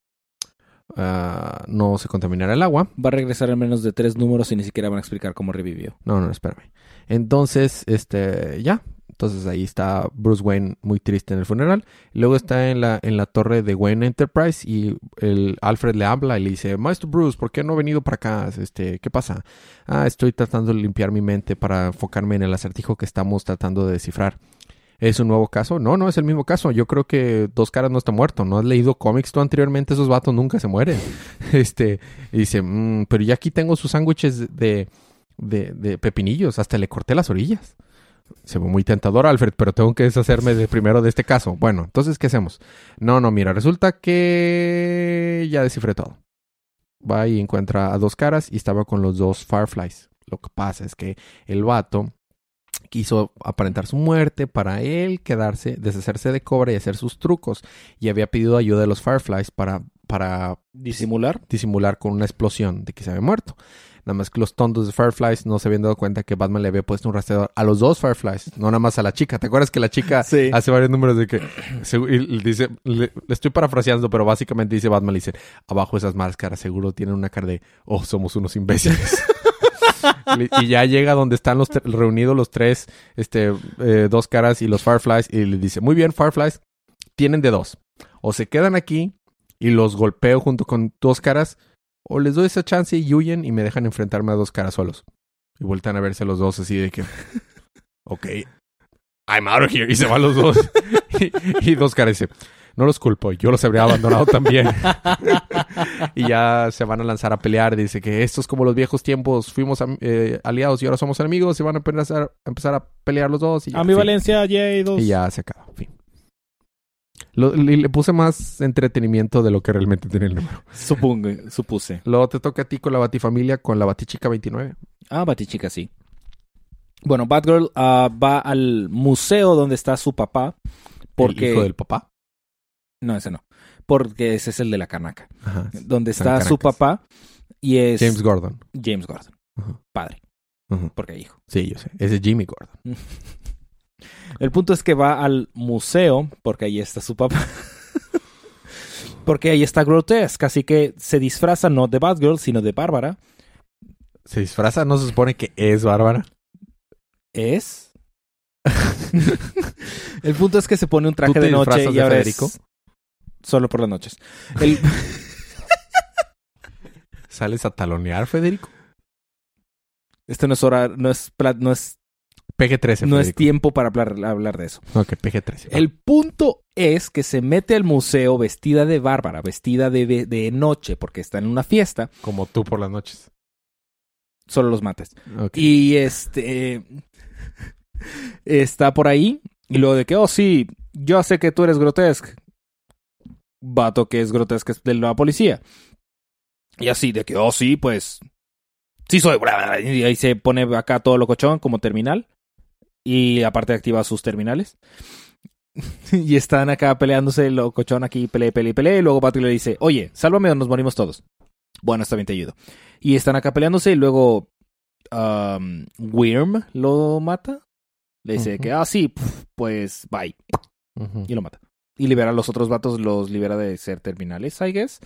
ah, no se contaminara el agua Va a regresar en menos de tres números y ni siquiera van a explicar cómo revivió. no, no, espérame. Entonces, este, ya. Entonces ahí está Bruce Wayne muy triste en el funeral. Luego está en la, en la torre de Wayne Enterprise y el Alfred le habla y le dice, Maestro Bruce, ¿por qué no ha venido para acá? Este, ¿qué pasa? Ah, estoy tratando de limpiar mi mente para enfocarme en el acertijo que estamos tratando de descifrar. ¿Es un nuevo caso? No, no es el mismo caso. Yo creo que Dos Caras no está muerto. ¿No has leído cómics tú anteriormente? Esos vatos nunca se mueren. [laughs] Este, dice, "Mm, pero ya aquí tengo sus sándwiches de, de, pepinillos. Hasta le corté las orillas. Se ve muy tentador, Alfred, pero tengo que deshacerme de primero de este caso. Bueno, entonces, ¿qué hacemos? No, no, mira, resulta que ya descifré todo. Va y encuentra a dos caras y estaba con los dos Fireflies. Lo que pasa es que el vato quiso aparentar su muerte para él quedarse, deshacerse de Cobra y hacer sus trucos. Y había pedido ayuda de los Fireflies para, para ¿Disimular? disimular con una explosión de que se había muerto. Nada más que los tontos de Fireflies no se habían dado cuenta que Batman le había puesto un rastreador a los dos Fireflies, no nada más a la chica. ¿Te acuerdas que la chica [laughs] Sí. hace varios números de que segu- y- y dice, le, le estoy parafraseando, pero básicamente dice Batman, le dice, abajo esas máscaras seguro tienen una cara de, oh, somos unos imbéciles. [laughs] y ya llega donde están los reunidos los tres, este, eh, dos caras y los Fireflies y le dice, muy bien, Fireflies, tienen de dos. O se quedan aquí y los golpeo junto con dos caras, o les doy esa chance y huyen y me dejan enfrentarme a dos caras solos. Y vueltan a verse los dos así de que, [laughs] ok, I'm out of here. Y se van los dos. [laughs] y, y dos caras dice, No los culpo, yo los habría abandonado [laughs] también. y ya se van a lanzar a pelear. Dice que esto es como los viejos tiempos, fuimos eh, aliados y ahora somos enemigos y van a empezar, a empezar a pelear los dos. Y ya, Ambivalencia, J2. fin. Y ya se acaba, fin. Lo- le, le puse más entretenimiento de lo que realmente tenía el número. Supongo, supuse. Luego te toca a ti con la Batifamilia, con la Batichica 29. Ah, Batichica, sí. Bueno, Batgirl ah, va al museo donde está su papá. Porque... El hijo del papá. No, ese no. Porque ese es el de la canaca. Ajá. Donde está su papá y es James Gordon. James Gordon. Ajá. Padre, Ajá. porque hijo. Sí, yo sé. Ese es Jimmy Gordon. [laughs] El punto es que va al museo porque ahí está su papá. [laughs] porque ahí está Grotesque, así que se disfraza no de Batgirl, sino de Bárbara. Se disfraza, no se supone que es Bárbara. ¿Es? [laughs] El punto es que se pone un traje ¿Tú te de noche y de ahora Federico? es solo por las noches. El- [laughs] ¿Sales a talonear, Federico? Este no es hora, no es, no es, PG-13, no es tiempo para hablar, hablar de eso. Ok, PG-13. El punto es que se mete al museo vestida de Bárbara, vestida de, de, noche, porque está en una fiesta, Como tú por las noches. solo los mates. Y este [laughs] está por ahí, y luego de que, oh sí, yo sé que tú eres grotesque. Vato que es grotesque es de la policía. Y así, de que, oh sí, pues. Sí soy. Y ahí se pone acá todo locochón como terminal. Y aparte activa sus terminales. [laughs] y están acá peleándose, locochón aquí, pelea, pelea, pelea. Y luego Batgirl le dice, oye, sálvame o nos morimos todos. Bueno, está bien, te ayudo. Y están acá peleándose y luego um, Wyrm lo mata. Le dice que, ah, sí, pues bye. Y lo mata. Y libera a los otros vatos, los libera de ser terminales, I guess.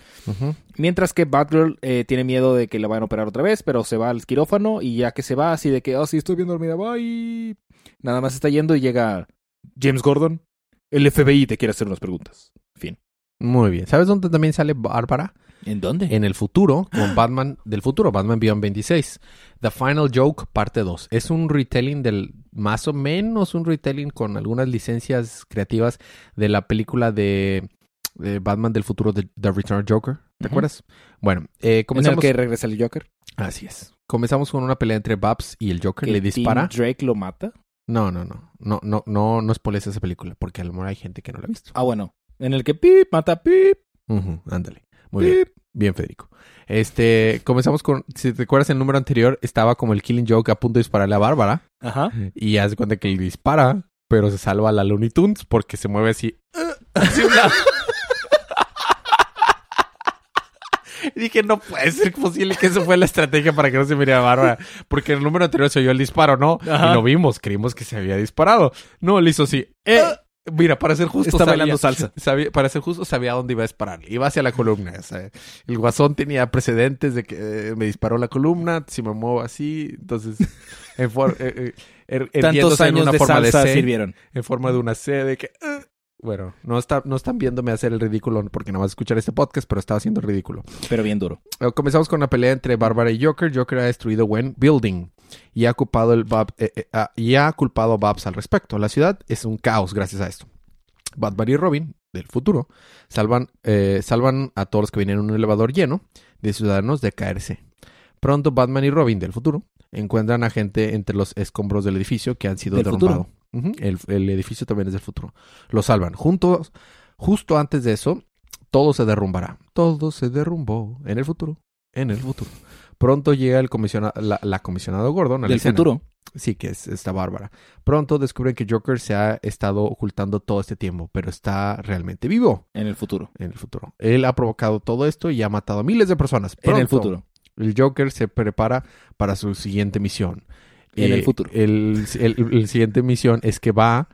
Mientras que Batgirl eh, tiene miedo de que la vayan a operar otra vez, pero se va al quirófano y ya que se va, así de que, oh, sí, estoy bien dormida, bye. Nada más está yendo y llega James Gordon. El FBI te quiere hacer unas preguntas. Fin. Muy bien. ¿Sabes dónde también sale Bárbara? ¿En dónde? En el futuro, con Batman del futuro, Batman Beyond 26. The Final Joke, parte 2. Es un retelling del, más o menos un retelling con algunas licencias creativas de la película de, de Batman del futuro de The Return of Joker. ¿Te acuerdas? Bueno, eh, ¿En el comenzamos. que regresa el Joker? Así es. Comenzamos con una pelea entre Babs y el Joker. ¿Que Le dispara. Tim Drake lo mata? No, no, no. No, no, no, no spoilees esa película, porque a lo mejor hay gente que no la ha visto. Ah, bueno. En el que pip, mata pip, Ujú, ándale. Muy pip. Bien, Federico. Este, comenzamos con, si te acuerdas el número anterior, estaba como el Killing Joke a punto de dispararle a Bárbara. Ajá. Y haz de cuenta que le dispara, pero se salva a la Looney Tunes porque se mueve así. hacia un lado. Y [laughs] Dije, no puede ser posible que eso fue la estrategia para que no se mire a Bárbara. Porque en el número anterior se oyó el disparo, ¿no? Ajá. Y lo vimos, creímos que se había disparado. No, le hizo así. Eh, mira, para ser justo, Está sabía- bailando salsa. [laughs] sabía- para ser justo, sabía dónde iba a disparar. Iba hacia la columna. o sea, el guasón tenía precedentes de que eh, me disparó la columna. Si me muevo así, entonces. En for- eh, eh, er- Tantos erguiéndose en años una de forma salsa C, sirvieron. en forma de una C, de que. Bueno, no, está, no están viéndome hacer el ridículo porque nada más escuchar este podcast, pero estaba haciendo el ridículo. Pero bien duro. Eh, Comenzamos con una pelea entre Bárbara y Joker. Joker ha destruido Wen Building y ha culpado, el Bab- eh, eh, ah, y ha culpado a Babs al respecto. La ciudad es un caos gracias a esto. Batman y Robin, del futuro, salvan, eh, salvan a todos los que vienen en un elevador lleno de ciudadanos de caerse. Pronto Batman y Robin, del futuro, encuentran a gente entre los escombros del edificio que han sido ¿Del el, el edificio también es del futuro. Lo salvan. Juntos, justo antes de eso, todo se derrumbará. Todo se derrumbó en el futuro. En el futuro. Pronto llega el comisiona- la, la comisionado Gordon a la Del escena. futuro. Sí, que es esta Bárbara. Pronto descubren que Joker se ha estado ocultando todo este tiempo, pero está realmente vivo En el futuro. en el futuro. Él ha provocado todo esto y ha matado a miles de personas. En el futuro. El Joker se prepara para su siguiente misión. En Eh, el futuro. El, el- el siguiente misión es que va,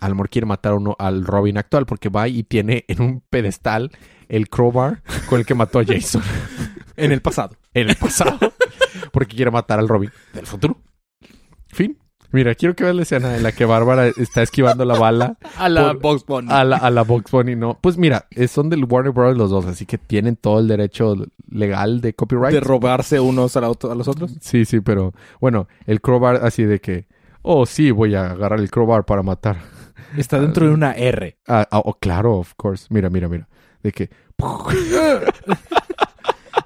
a lo mejor quiere matar a uno, al Robin actual, porque va y tiene en un pedestal el crowbar con el que mató a Jason En el pasado. en el pasado, [laughs] porque quiere matar al Robin del futuro. Fin. Mira, quiero que veas la escena en la que Bárbara está esquivando la bala [laughs] A la Por- Box Bunny. a la, a la Box Bunny, no. Pues mira, eh, son del Warner Bros. los dos, así que tienen todo el derecho legal de copyright. De robarse unos a, la otro- a los otros. Sí, sí, pero bueno, el crowbar así de que, oh, sí, voy a agarrar el crowbar para matar Está dentro de una R. Ah, ah, oh, claro, of course. Mira, mira, mira. De que... [laughs] [laughs]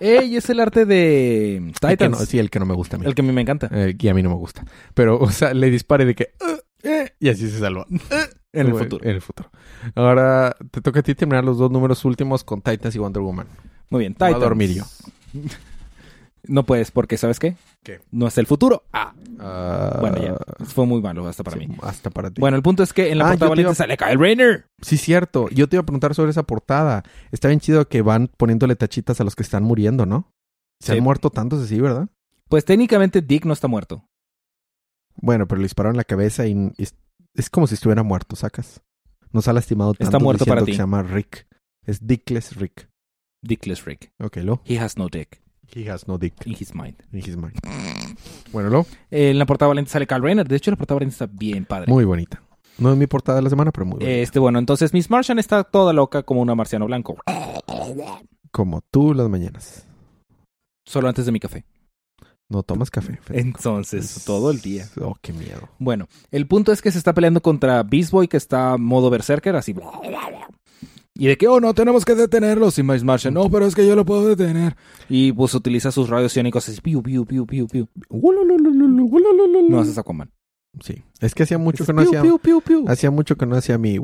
¡Ey! Es el arte de El que Titans. no- sí, el que no me gusta a mí. El que a mí me encanta. Eh, y a mí no me gusta. Pero, o sea, le dispare de que... "Uh, eh", y así se salva. [laughs] En el futuro. En el futuro. Ahora te toca a ti terminar los dos números últimos con Titans y Wonder Woman. Muy bien. Voy a Titans. dormir yo. [laughs] No puedes, porque ¿sabes qué? ¿Qué? No es el futuro. Ah, Ah, bueno, ya. Fue muy malo hasta para sí, mí. Hasta para ti. Bueno, el punto es que en la Ah, portada iba- sale Kyle Rayner. Sí, cierto. Yo te iba a preguntar sobre esa portada. Está bien chido que van poniéndole tachitas a los que están muriendo, ¿no? Se Sí. han muerto tantos así, ¿verdad? Pues técnicamente Dick no está muerto. Bueno, pero le dispararon la cabeza y, es, es como si estuviera muerto, ¿sacas? No se ha lastimado tanto Está muerto diciendo para que ti. se llama Rick. Es Dickless Rick. Dickless Rick. Ok, lo. He has no dick He has no dick in his mind. in his mind. Bueno, lo. En la portada valiente sale Kyle Rayner. De hecho, la portada valiente está bien padre. Muy bonita. No es mi portada de la semana, pero muy bonita. Este, bueno, entonces Miss Martian está toda loca como una marciano blanco. Como tú las mañanas. Solo antes de mi café. No tomas café. Entonces, todo el día. Oh, qué miedo. Bueno, el punto es que se está peleando contra Beast Boy, que está modo berserker, así. Y de que, oh, no, tenemos que detenerlos. Y Miss Martian, no, pero es que yo lo puedo detener. Y pues utiliza sus radios iónicos así, piu, piu, piu, piu, piu. No haces Aquaman. Sí. Es que hacía mucho Es que no piu, hacía... piu, piu, piu. Hacía mucho que no hacía mi...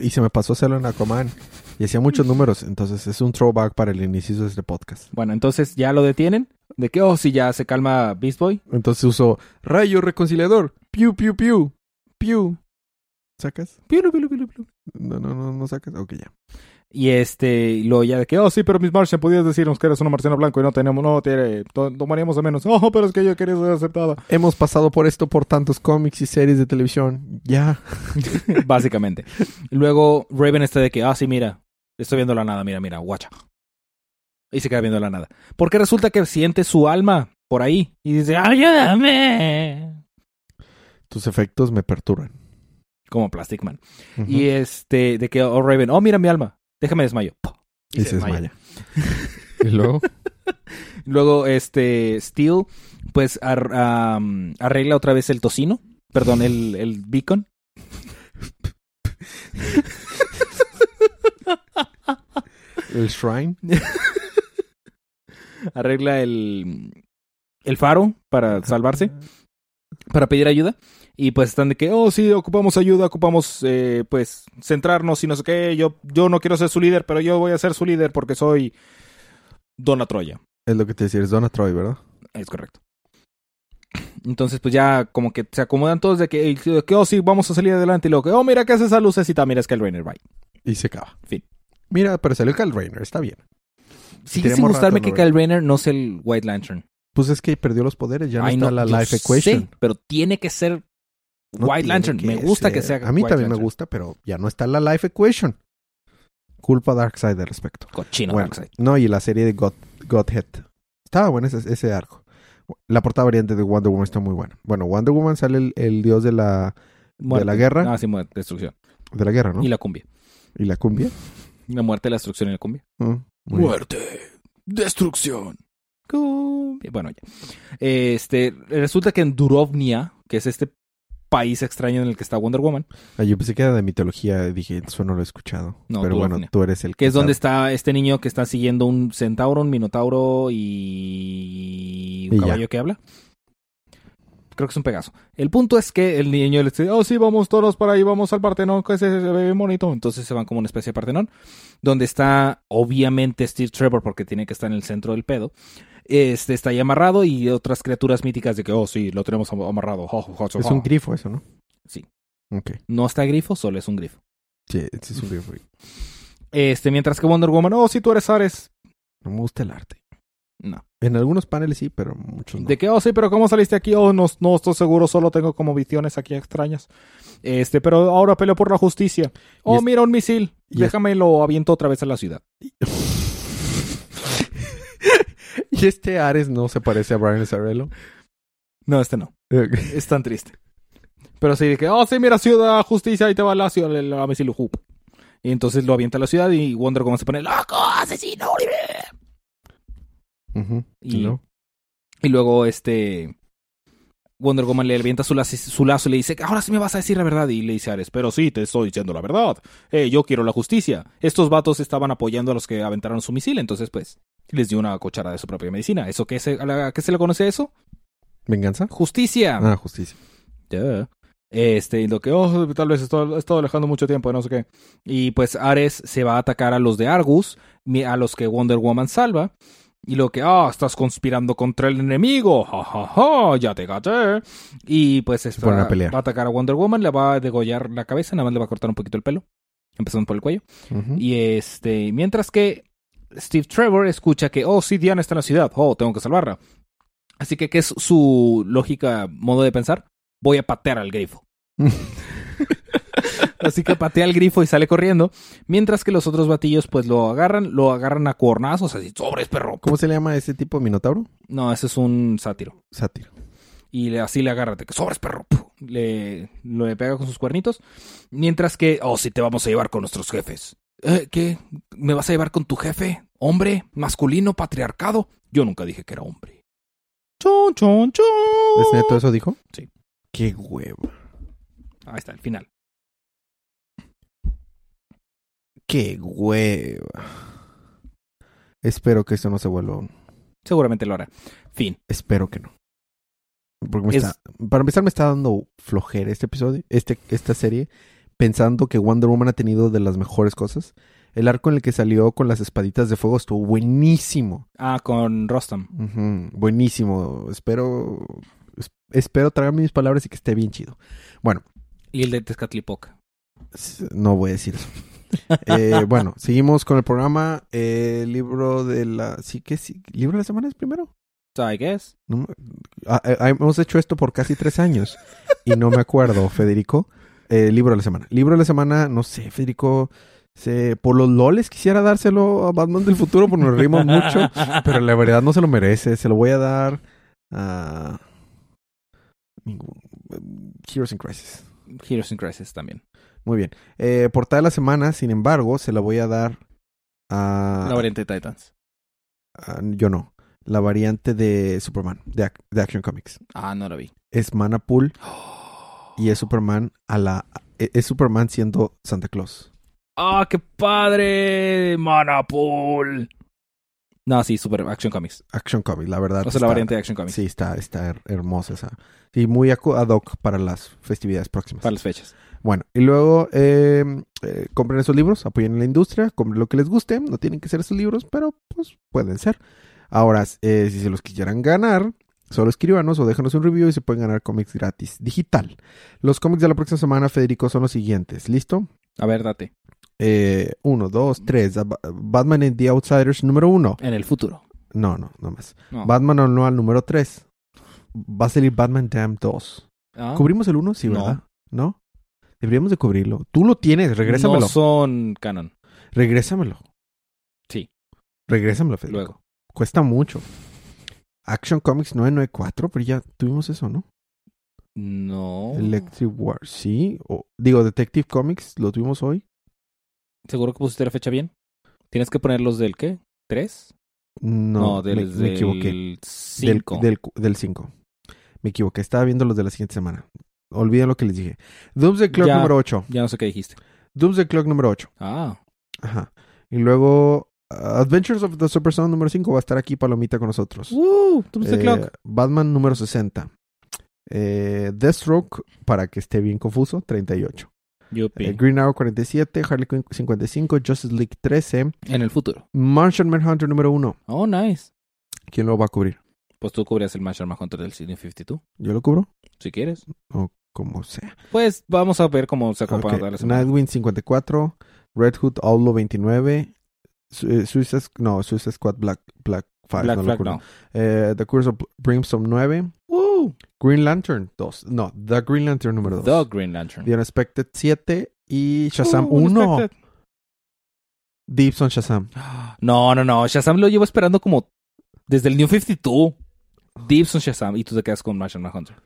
Y se me pasó a hacerlo en Aquaman. Y hacía muchos números. Entonces es un throwback para el inicio de este podcast. Bueno, entonces ya lo detienen. De que, oh, sí, ya se calma Beast Boy. Entonces uso rayo reconciliador. Piu, piu, piu. Piu. ¿Sacas? Piu, piu, piu, piu. No, no, no, no sacas. Ok, ya. Y este, luego ya de que, oh, sí, pero Miss Martian, podías decirnos que eres una marciana blanco y no tenemos, no, tiene, to- tomaríamos de menos. Oh, pero es que yo quería ser aceptada. Hemos pasado por esto por tantos cómics y series de televisión. Ya. [laughs] Básicamente. Luego Raven está de que, ah, sí, mira, estoy viendo la nada, mira, mira, guacha. Y se queda viendo la nada. Porque resulta que siente su alma por ahí y dice, ayúdame. Tus efectos me perturban. Como Plastic Man. Y este, de que, oh, Raven, oh, mira mi alma, déjame desmayo. Y se desmaya. [laughs] y luego... [laughs] Luego, este, Steel, pues ar- am, arregla otra vez el tocino. Perdón, el, el beacon. [laughs] El shrine. Arregla el, el faro para salvarse. para pedir ayuda. Y pues están de que, oh, sí, ocupamos ayuda, ocupamos, eh, pues, centrarnos y no sé qué. Yo, yo no quiero ser su líder, pero yo voy a ser su líder porque soy Donna Troya. Es lo que te decía, es Donna Troy, ¿verdad? Es correcto. Entonces, pues ya como que se acomodan todos de que, de que, oh, sí, vamos a salir adelante. Y luego que, oh, mira que hace esa lucecita, mira, es que el Rainer, bye. Y se acaba. Fin. Mira, pero salió Kyle Rayner, está bien. Tenemos sin gustarme rato, que. Kyle Rayner no sea el White Lantern. Pues es que perdió los poderes, ya no Ay, está la Life sé, Equation. pero tiene que ser No White Lantern. Me gusta que ser. sea A mí White también me gusta, pero ya no está la Life Equation. Culpa Darkseid al respecto. Cochino bueno, Darkseid. no, y la serie de God, Godhead. Estaba bueno ese, ese arco. La portada variante de Wonder Woman está muy buena. Bueno, Wonder Woman sale el, el dios de la, Muerte. la guerra? Ah, sí, muerte, destrucción. de la guerra, ¿no? Y la cumbia. ¿Y la cumbia. La muerte, la destrucción y la cumbia. Muy bien. destrucción. Cumbia. Bueno, ya. Este, resulta que en Durovnia, que es este país extraño en el que está Wonder Woman, Ah, yo pensé que era de mitología. Dije, eso no lo he escuchado. No, Pero bueno, tú eres el que es donde está este niño que está siguiendo un centauro, un minotauro y un Y ya. caballo que habla. Creo que es un Pegaso. El punto es que el niño le dice, oh sí, vamos todos para ahí, vamos al Partenón, que se ve bien bonito. Entonces se van como una especie de Partenón, donde está obviamente Steve Trevor, porque tiene que estar en el centro del pedo. Este está ahí amarrado y otras criaturas míticas de que, oh sí, lo tenemos am- amarrado. Jo, jo, jo. Es un grifo eso, ¿no? Sí. Ok. No está grifo, solo es un grifo. Sí, sí es un grifo. Este, mientras que Wonder Woman, oh sí, tú eres Ares. No me gusta el arte. No. En algunos paneles sí, pero muchos no. De que, oh, sí, pero ¿cómo saliste aquí? Oh, no, no estoy seguro, solo tengo como visiones aquí extrañas. Este, pero ahora peleo por la justicia. Oh, es- mira un misil. y es- Déjame lo aviento otra vez a la ciudad. [laughs] [laughs] [laughs] y este Ares no se parece a Brian Zarello. No, este no. Es tan triste. Pero sí, de que, oh, sí, mira, ciudad, justicia, ahí te va la ciudad, la misil hoop. Y entonces lo avienta a la ciudad y Wonder Woman se pone, loco, asesino. Ujú. Y- ¿No? Y luego, este, Wonder Woman le avienta su lazo, su lazo y le dice, ahora sí me vas a decir la verdad. Y le dice Ares, pero sí, te estoy diciendo la verdad. Eh, yo quiero la justicia. Estos vatos estaban apoyando a los que aventaron su misil, entonces pues les dio una cuchara de su propia medicina. ¿Eso qué se, a, la- qué se le conoce eso? ¿Venganza? Justicia. Ah, justicia. Ya. Este, y lo que, oh, tal vez he estado, alejando mucho tiempo, no sé qué. Y pues Ares se va a atacar a los de Argus, a los que Wonder Woman salva. Y lo que, ah, estás conspirando contra el enemigo, ja, ja, ja, ya te gaché. Y pues está- ponen a pelear. va a atacar a Wonder Woman, le va a degollar la cabeza, nada más le va a cortar un poquito el pelo, empezando por el cuello. Y este, mientras que Steve Trevor escucha que, oh, sí, Diana está en la ciudad, oh, tengo que salvarla. Así que, ¿qué es su lógica modo de pensar? Voy a patear al grifo. [laughs] Así que patea al grifo y sale corriendo. Mientras que los otros batillos, pues lo agarran, lo agarran a cuernazos, así, sobres, perro. ¿Cómo se le llama a ese tipo minotauro? No, ese es un sátiro. Sátiro. Y le, así le agarra, de que sobres, perro. Le, le pega con sus cuernitos. Mientras que, oh, sí, te vamos a llevar con nuestros jefes. "Eh, ¿Qué? ¿Me vas a llevar con tu jefe? ¿Hombre? ¿Masculino? ¿Patriarcado? Yo nunca dije que era hombre. Chon, chon, chon. ¿Es neto eso dijo? Sí. Qué huevo. Ahí está, el final. Qué hueva. Espero que esto no se vuelva un... Seguramente lo hará. Fin. Espero que no. Porque me Es- está... Para empezar me está dando flojera este episodio, este, esta serie, pensando que Wonder Woman ha tenido de las mejores cosas. El arco en el que salió con las espaditas de fuego estuvo buenísimo. Ah, con Rostam. Buenísimo. Espero... es- Espero tragarme mis palabras y que esté bien chido. Bueno, Y el de Tezcatlipoca. No voy a decir eso. [laughs] Eh, bueno, seguimos con el programa. Eh, libro de la. Sí, que sí. ¿Libro de la semana es primero? I guess. No ah, eh, hemos hecho esto por casi tres años y no me acuerdo, Federico. Eh, libro de la semana. Libro de la semana, no sé, Federico. Se, por los loles quisiera dárselo a Batman del futuro porque nos reímos mucho, pero la verdad no se lo merece. Se lo voy a dar a. ningún- Heroes in Crisis. Heroes in Crisis también. Muy bien. Eh, portada de la semana, sin embargo, se la voy a dar a... La variante de Titans. a- yo no. La variante de Superman, de, de Action Comics. Ah, no la vi. Es Manapool [gasps] y es Superman a la... e- Es Superman siendo Santa Claus. ¡Ah, qué padre! Manapul. No, sí, Super Action Comics. Action Comics, la verdad. O sea, la variante de Action Comics. Sí, está, está her- hermosa esa. Sí, muy ad hoc para las festividades próximas. Para las fechas. Bueno, y luego eh, eh, compren esos libros, apoyen en la industria, compren lo que les guste, no tienen que ser esos libros, pero pues pueden ser. Ahora, eh, si se los quisieran ganar, solo escríbanos o déjanos un review y se pueden ganar cómics gratis, digital. Los cómics de la próxima semana, Federico, son los siguientes, ¿listo? A ver, date. Eh, uno, dos, tres, Ba- Batman and the Outsiders número uno. En el futuro. No, no, no más. No. Batman anual número tres. Va a salir Batman Damn 2. Ah. ¿Cubrimos el uno? Sí, No. ¿verdad? ¿No? Deberíamos de cubrirlo. Tú lo tienes, regrésamelo. No son canon. Regrésamelo. Sí. Regrésamelo, Federico. Luego. Cuesta mucho. Action Comics 994, pero ya tuvimos eso, ¿no? No. Electric War, sí. O, digo, Detective Comics, lo tuvimos hoy. ¿Seguro que pusiste la fecha bien? ¿Tienes que poner los del qué? ¿Tres? No, del, me, me equivoqué. del Del, cinco. del, del 5. Me equivoqué. Estaba viendo los de la siguiente semana. Olviden lo que les dije. Doomsday Clock Ya. número 8. Ya no sé qué dijiste. Doomsday Clock número 8. Ah. Ajá. Y luego Adventures of the Super Son número 5 va a estar aquí Palomita con nosotros. ¡Uh! Doomsday Eh, Clock. Batman número 60. Eh, Deathstroke, para que esté bien confuso, 38. Yupi. Eh, Green Arrow 47, Harley Quinn 55, Justice League 13, En el futuro. Martian Manhunter número 1. Oh, nice. ¿Quién lo va a cubrir? Pues tú cubrías el Marshall Manhunter del Cine 52. ¿Yo lo cubro? Si quieres. O como sea. Pues vamos a ver cómo se acompaña Ok, toda la semana. Nightwing 54, Red Hood Outlaw 29, Su- eh, Suicide, no, Suicide Squad Black, Black 5. Black no Flag no. Eh, The Curse of Brimstone 9, ¡Uh! Green Lantern 2. No, The Green Lantern número 2. The Green Lantern. The Unexpected 7 y Shazam Uh, 1. Unexpected. Deeps on Shazam. No, no, no. Shazam lo llevo esperando como desde el New 52. Deeps on Shazam. Y tú te quedas con Martian Manhunter.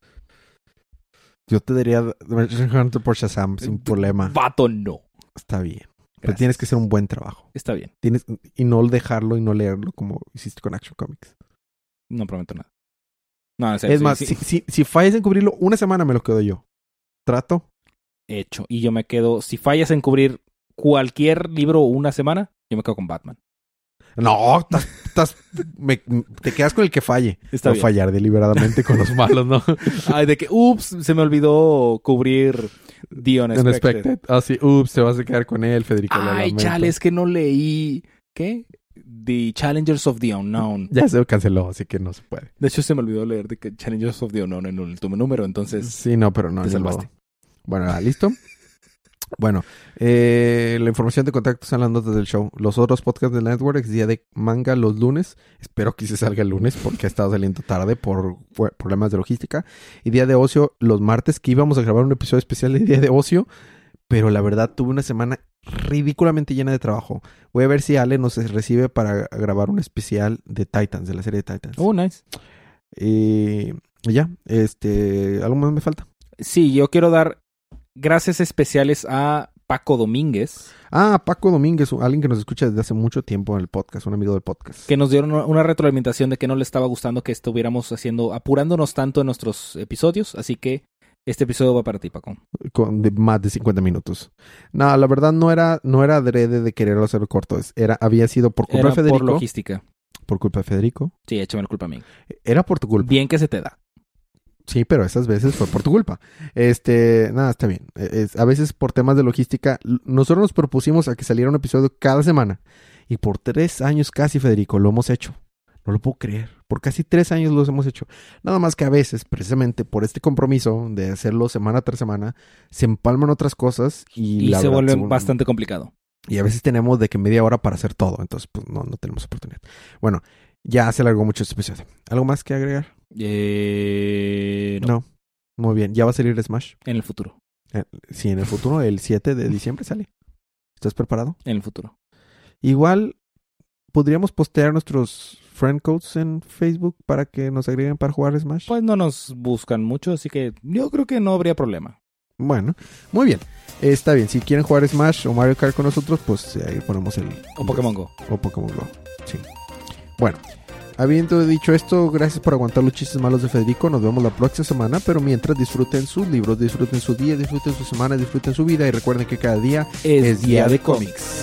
Yo te daría Martian Hunter por Shazam sin problema. Vato, no. Está bien. Pero tienes que hacer un buen trabajo. Está bien. Tienes, y no dejarlo y no leerlo como hiciste con Action Comics. No prometo nada. No, en serio, Es sí, más, sí, si, si, si fallas en cubrirlo, una semana me lo quedo yo. ¿Trato? hecho. Y yo me quedo, si fallas en cubrir cualquier libro una semana, yo me quedo con Batman. No, estás, estás- me- te quedas con el que falle. Está no bien. fallar deliberadamente con los [laughs] malos, ¿no? Ay, de que, ups, se me olvidó cubrir The Unexpected. Unexpected. Ah, sí. Ups, te vas a quedar con él, Federico. lo Ay, chale, es que no leí. ¿Qué? The Challengers of the Unknown. Ya se canceló, así que no se puede. De hecho, se me olvidó leer The Challengers of the Unknown en el último número, entonces. Sí, no, pero no. te salvaste. Bueno, ah, ¿listo? Bueno, eh, la información de contacto está en las notas del show. Los otros podcasts del network es día de manga los lunes. Espero que se salga el lunes porque ha estado saliendo tarde por problemas de logística. Y día de ocio los martes que íbamos a grabar un episodio especial de día de ocio. Pero la verdad tuve una semana ridículamente llena de trabajo. Voy a ver si Ale nos recibe para grabar un especial de Titans, de la serie de Titans. Oh, nice. Y ya, este, algo más me falta. Sí, yo quiero dar gracias especiales a Paco Domínguez, Ah, Paco Domínguez, alguien que nos escucha desde hace mucho tiempo en el podcast, un amigo del podcast. que nos dieron una- retroalimentación de que no le estaba gustando que estuviéramos haciendo, apurándonos tanto en nuestros episodios. Así que este episodio va para ti, Paco. Con de más de 50 minutos. No, la verdad no era, no era adrede de quererlo hacer corto. Era, había sido por culpa Era de Federico. por Por, logística. culpa de Federico. Sí, échame la culpa a mí. Era por tu culpa. Bien que se te da. Sí, pero esas veces fue por tu culpa. Este, nada, está bien. Eh, es- a veces por temas de logística, nosotros nos propusimos a que saliera un episodio cada semana. Y por tres años casi, Federico, lo hemos hecho. No lo puedo creer. Por casi tres años los hemos hecho. Nada más que a veces, precisamente por este compromiso de hacerlo semana tras semana, se empalman otras cosas y, Y, la se verdad, vuelve vuelven- bastante complicado. Y a veces tenemos de que media hora para hacer todo. Entonces, pues no, no tenemos oportunidad. Bueno, ya se alargó mucho este episodio. ¿Algo más que agregar? Eh, no, No. Muy bien. ¿Ya va a salir Smash? en el futuro. Eh, Sí, en el futuro, el 7 de diciembre sale. ¿Estás preparado? En el futuro. Igual podríamos postear nuestros friend codes en Facebook para que nos agreguen para jugar Smash. Pues no nos buscan mucho, así que yo creo que no habría problema. Bueno, muy bien. Está bien. Si quieren jugar Smash o Mario Kart con nosotros, pues ahí ponemos el. O Pokémon Go. O Pokémon Go. Sí. Bueno, habiendo dicho esto, gracias por aguantar los chistes malos de Federico. Nos vemos la próxima semana. Pero mientras disfruten sus libros, disfruten su día, disfruten su semana, disfruten su vida. Y recuerden que cada día Es, Es día día de de cómics.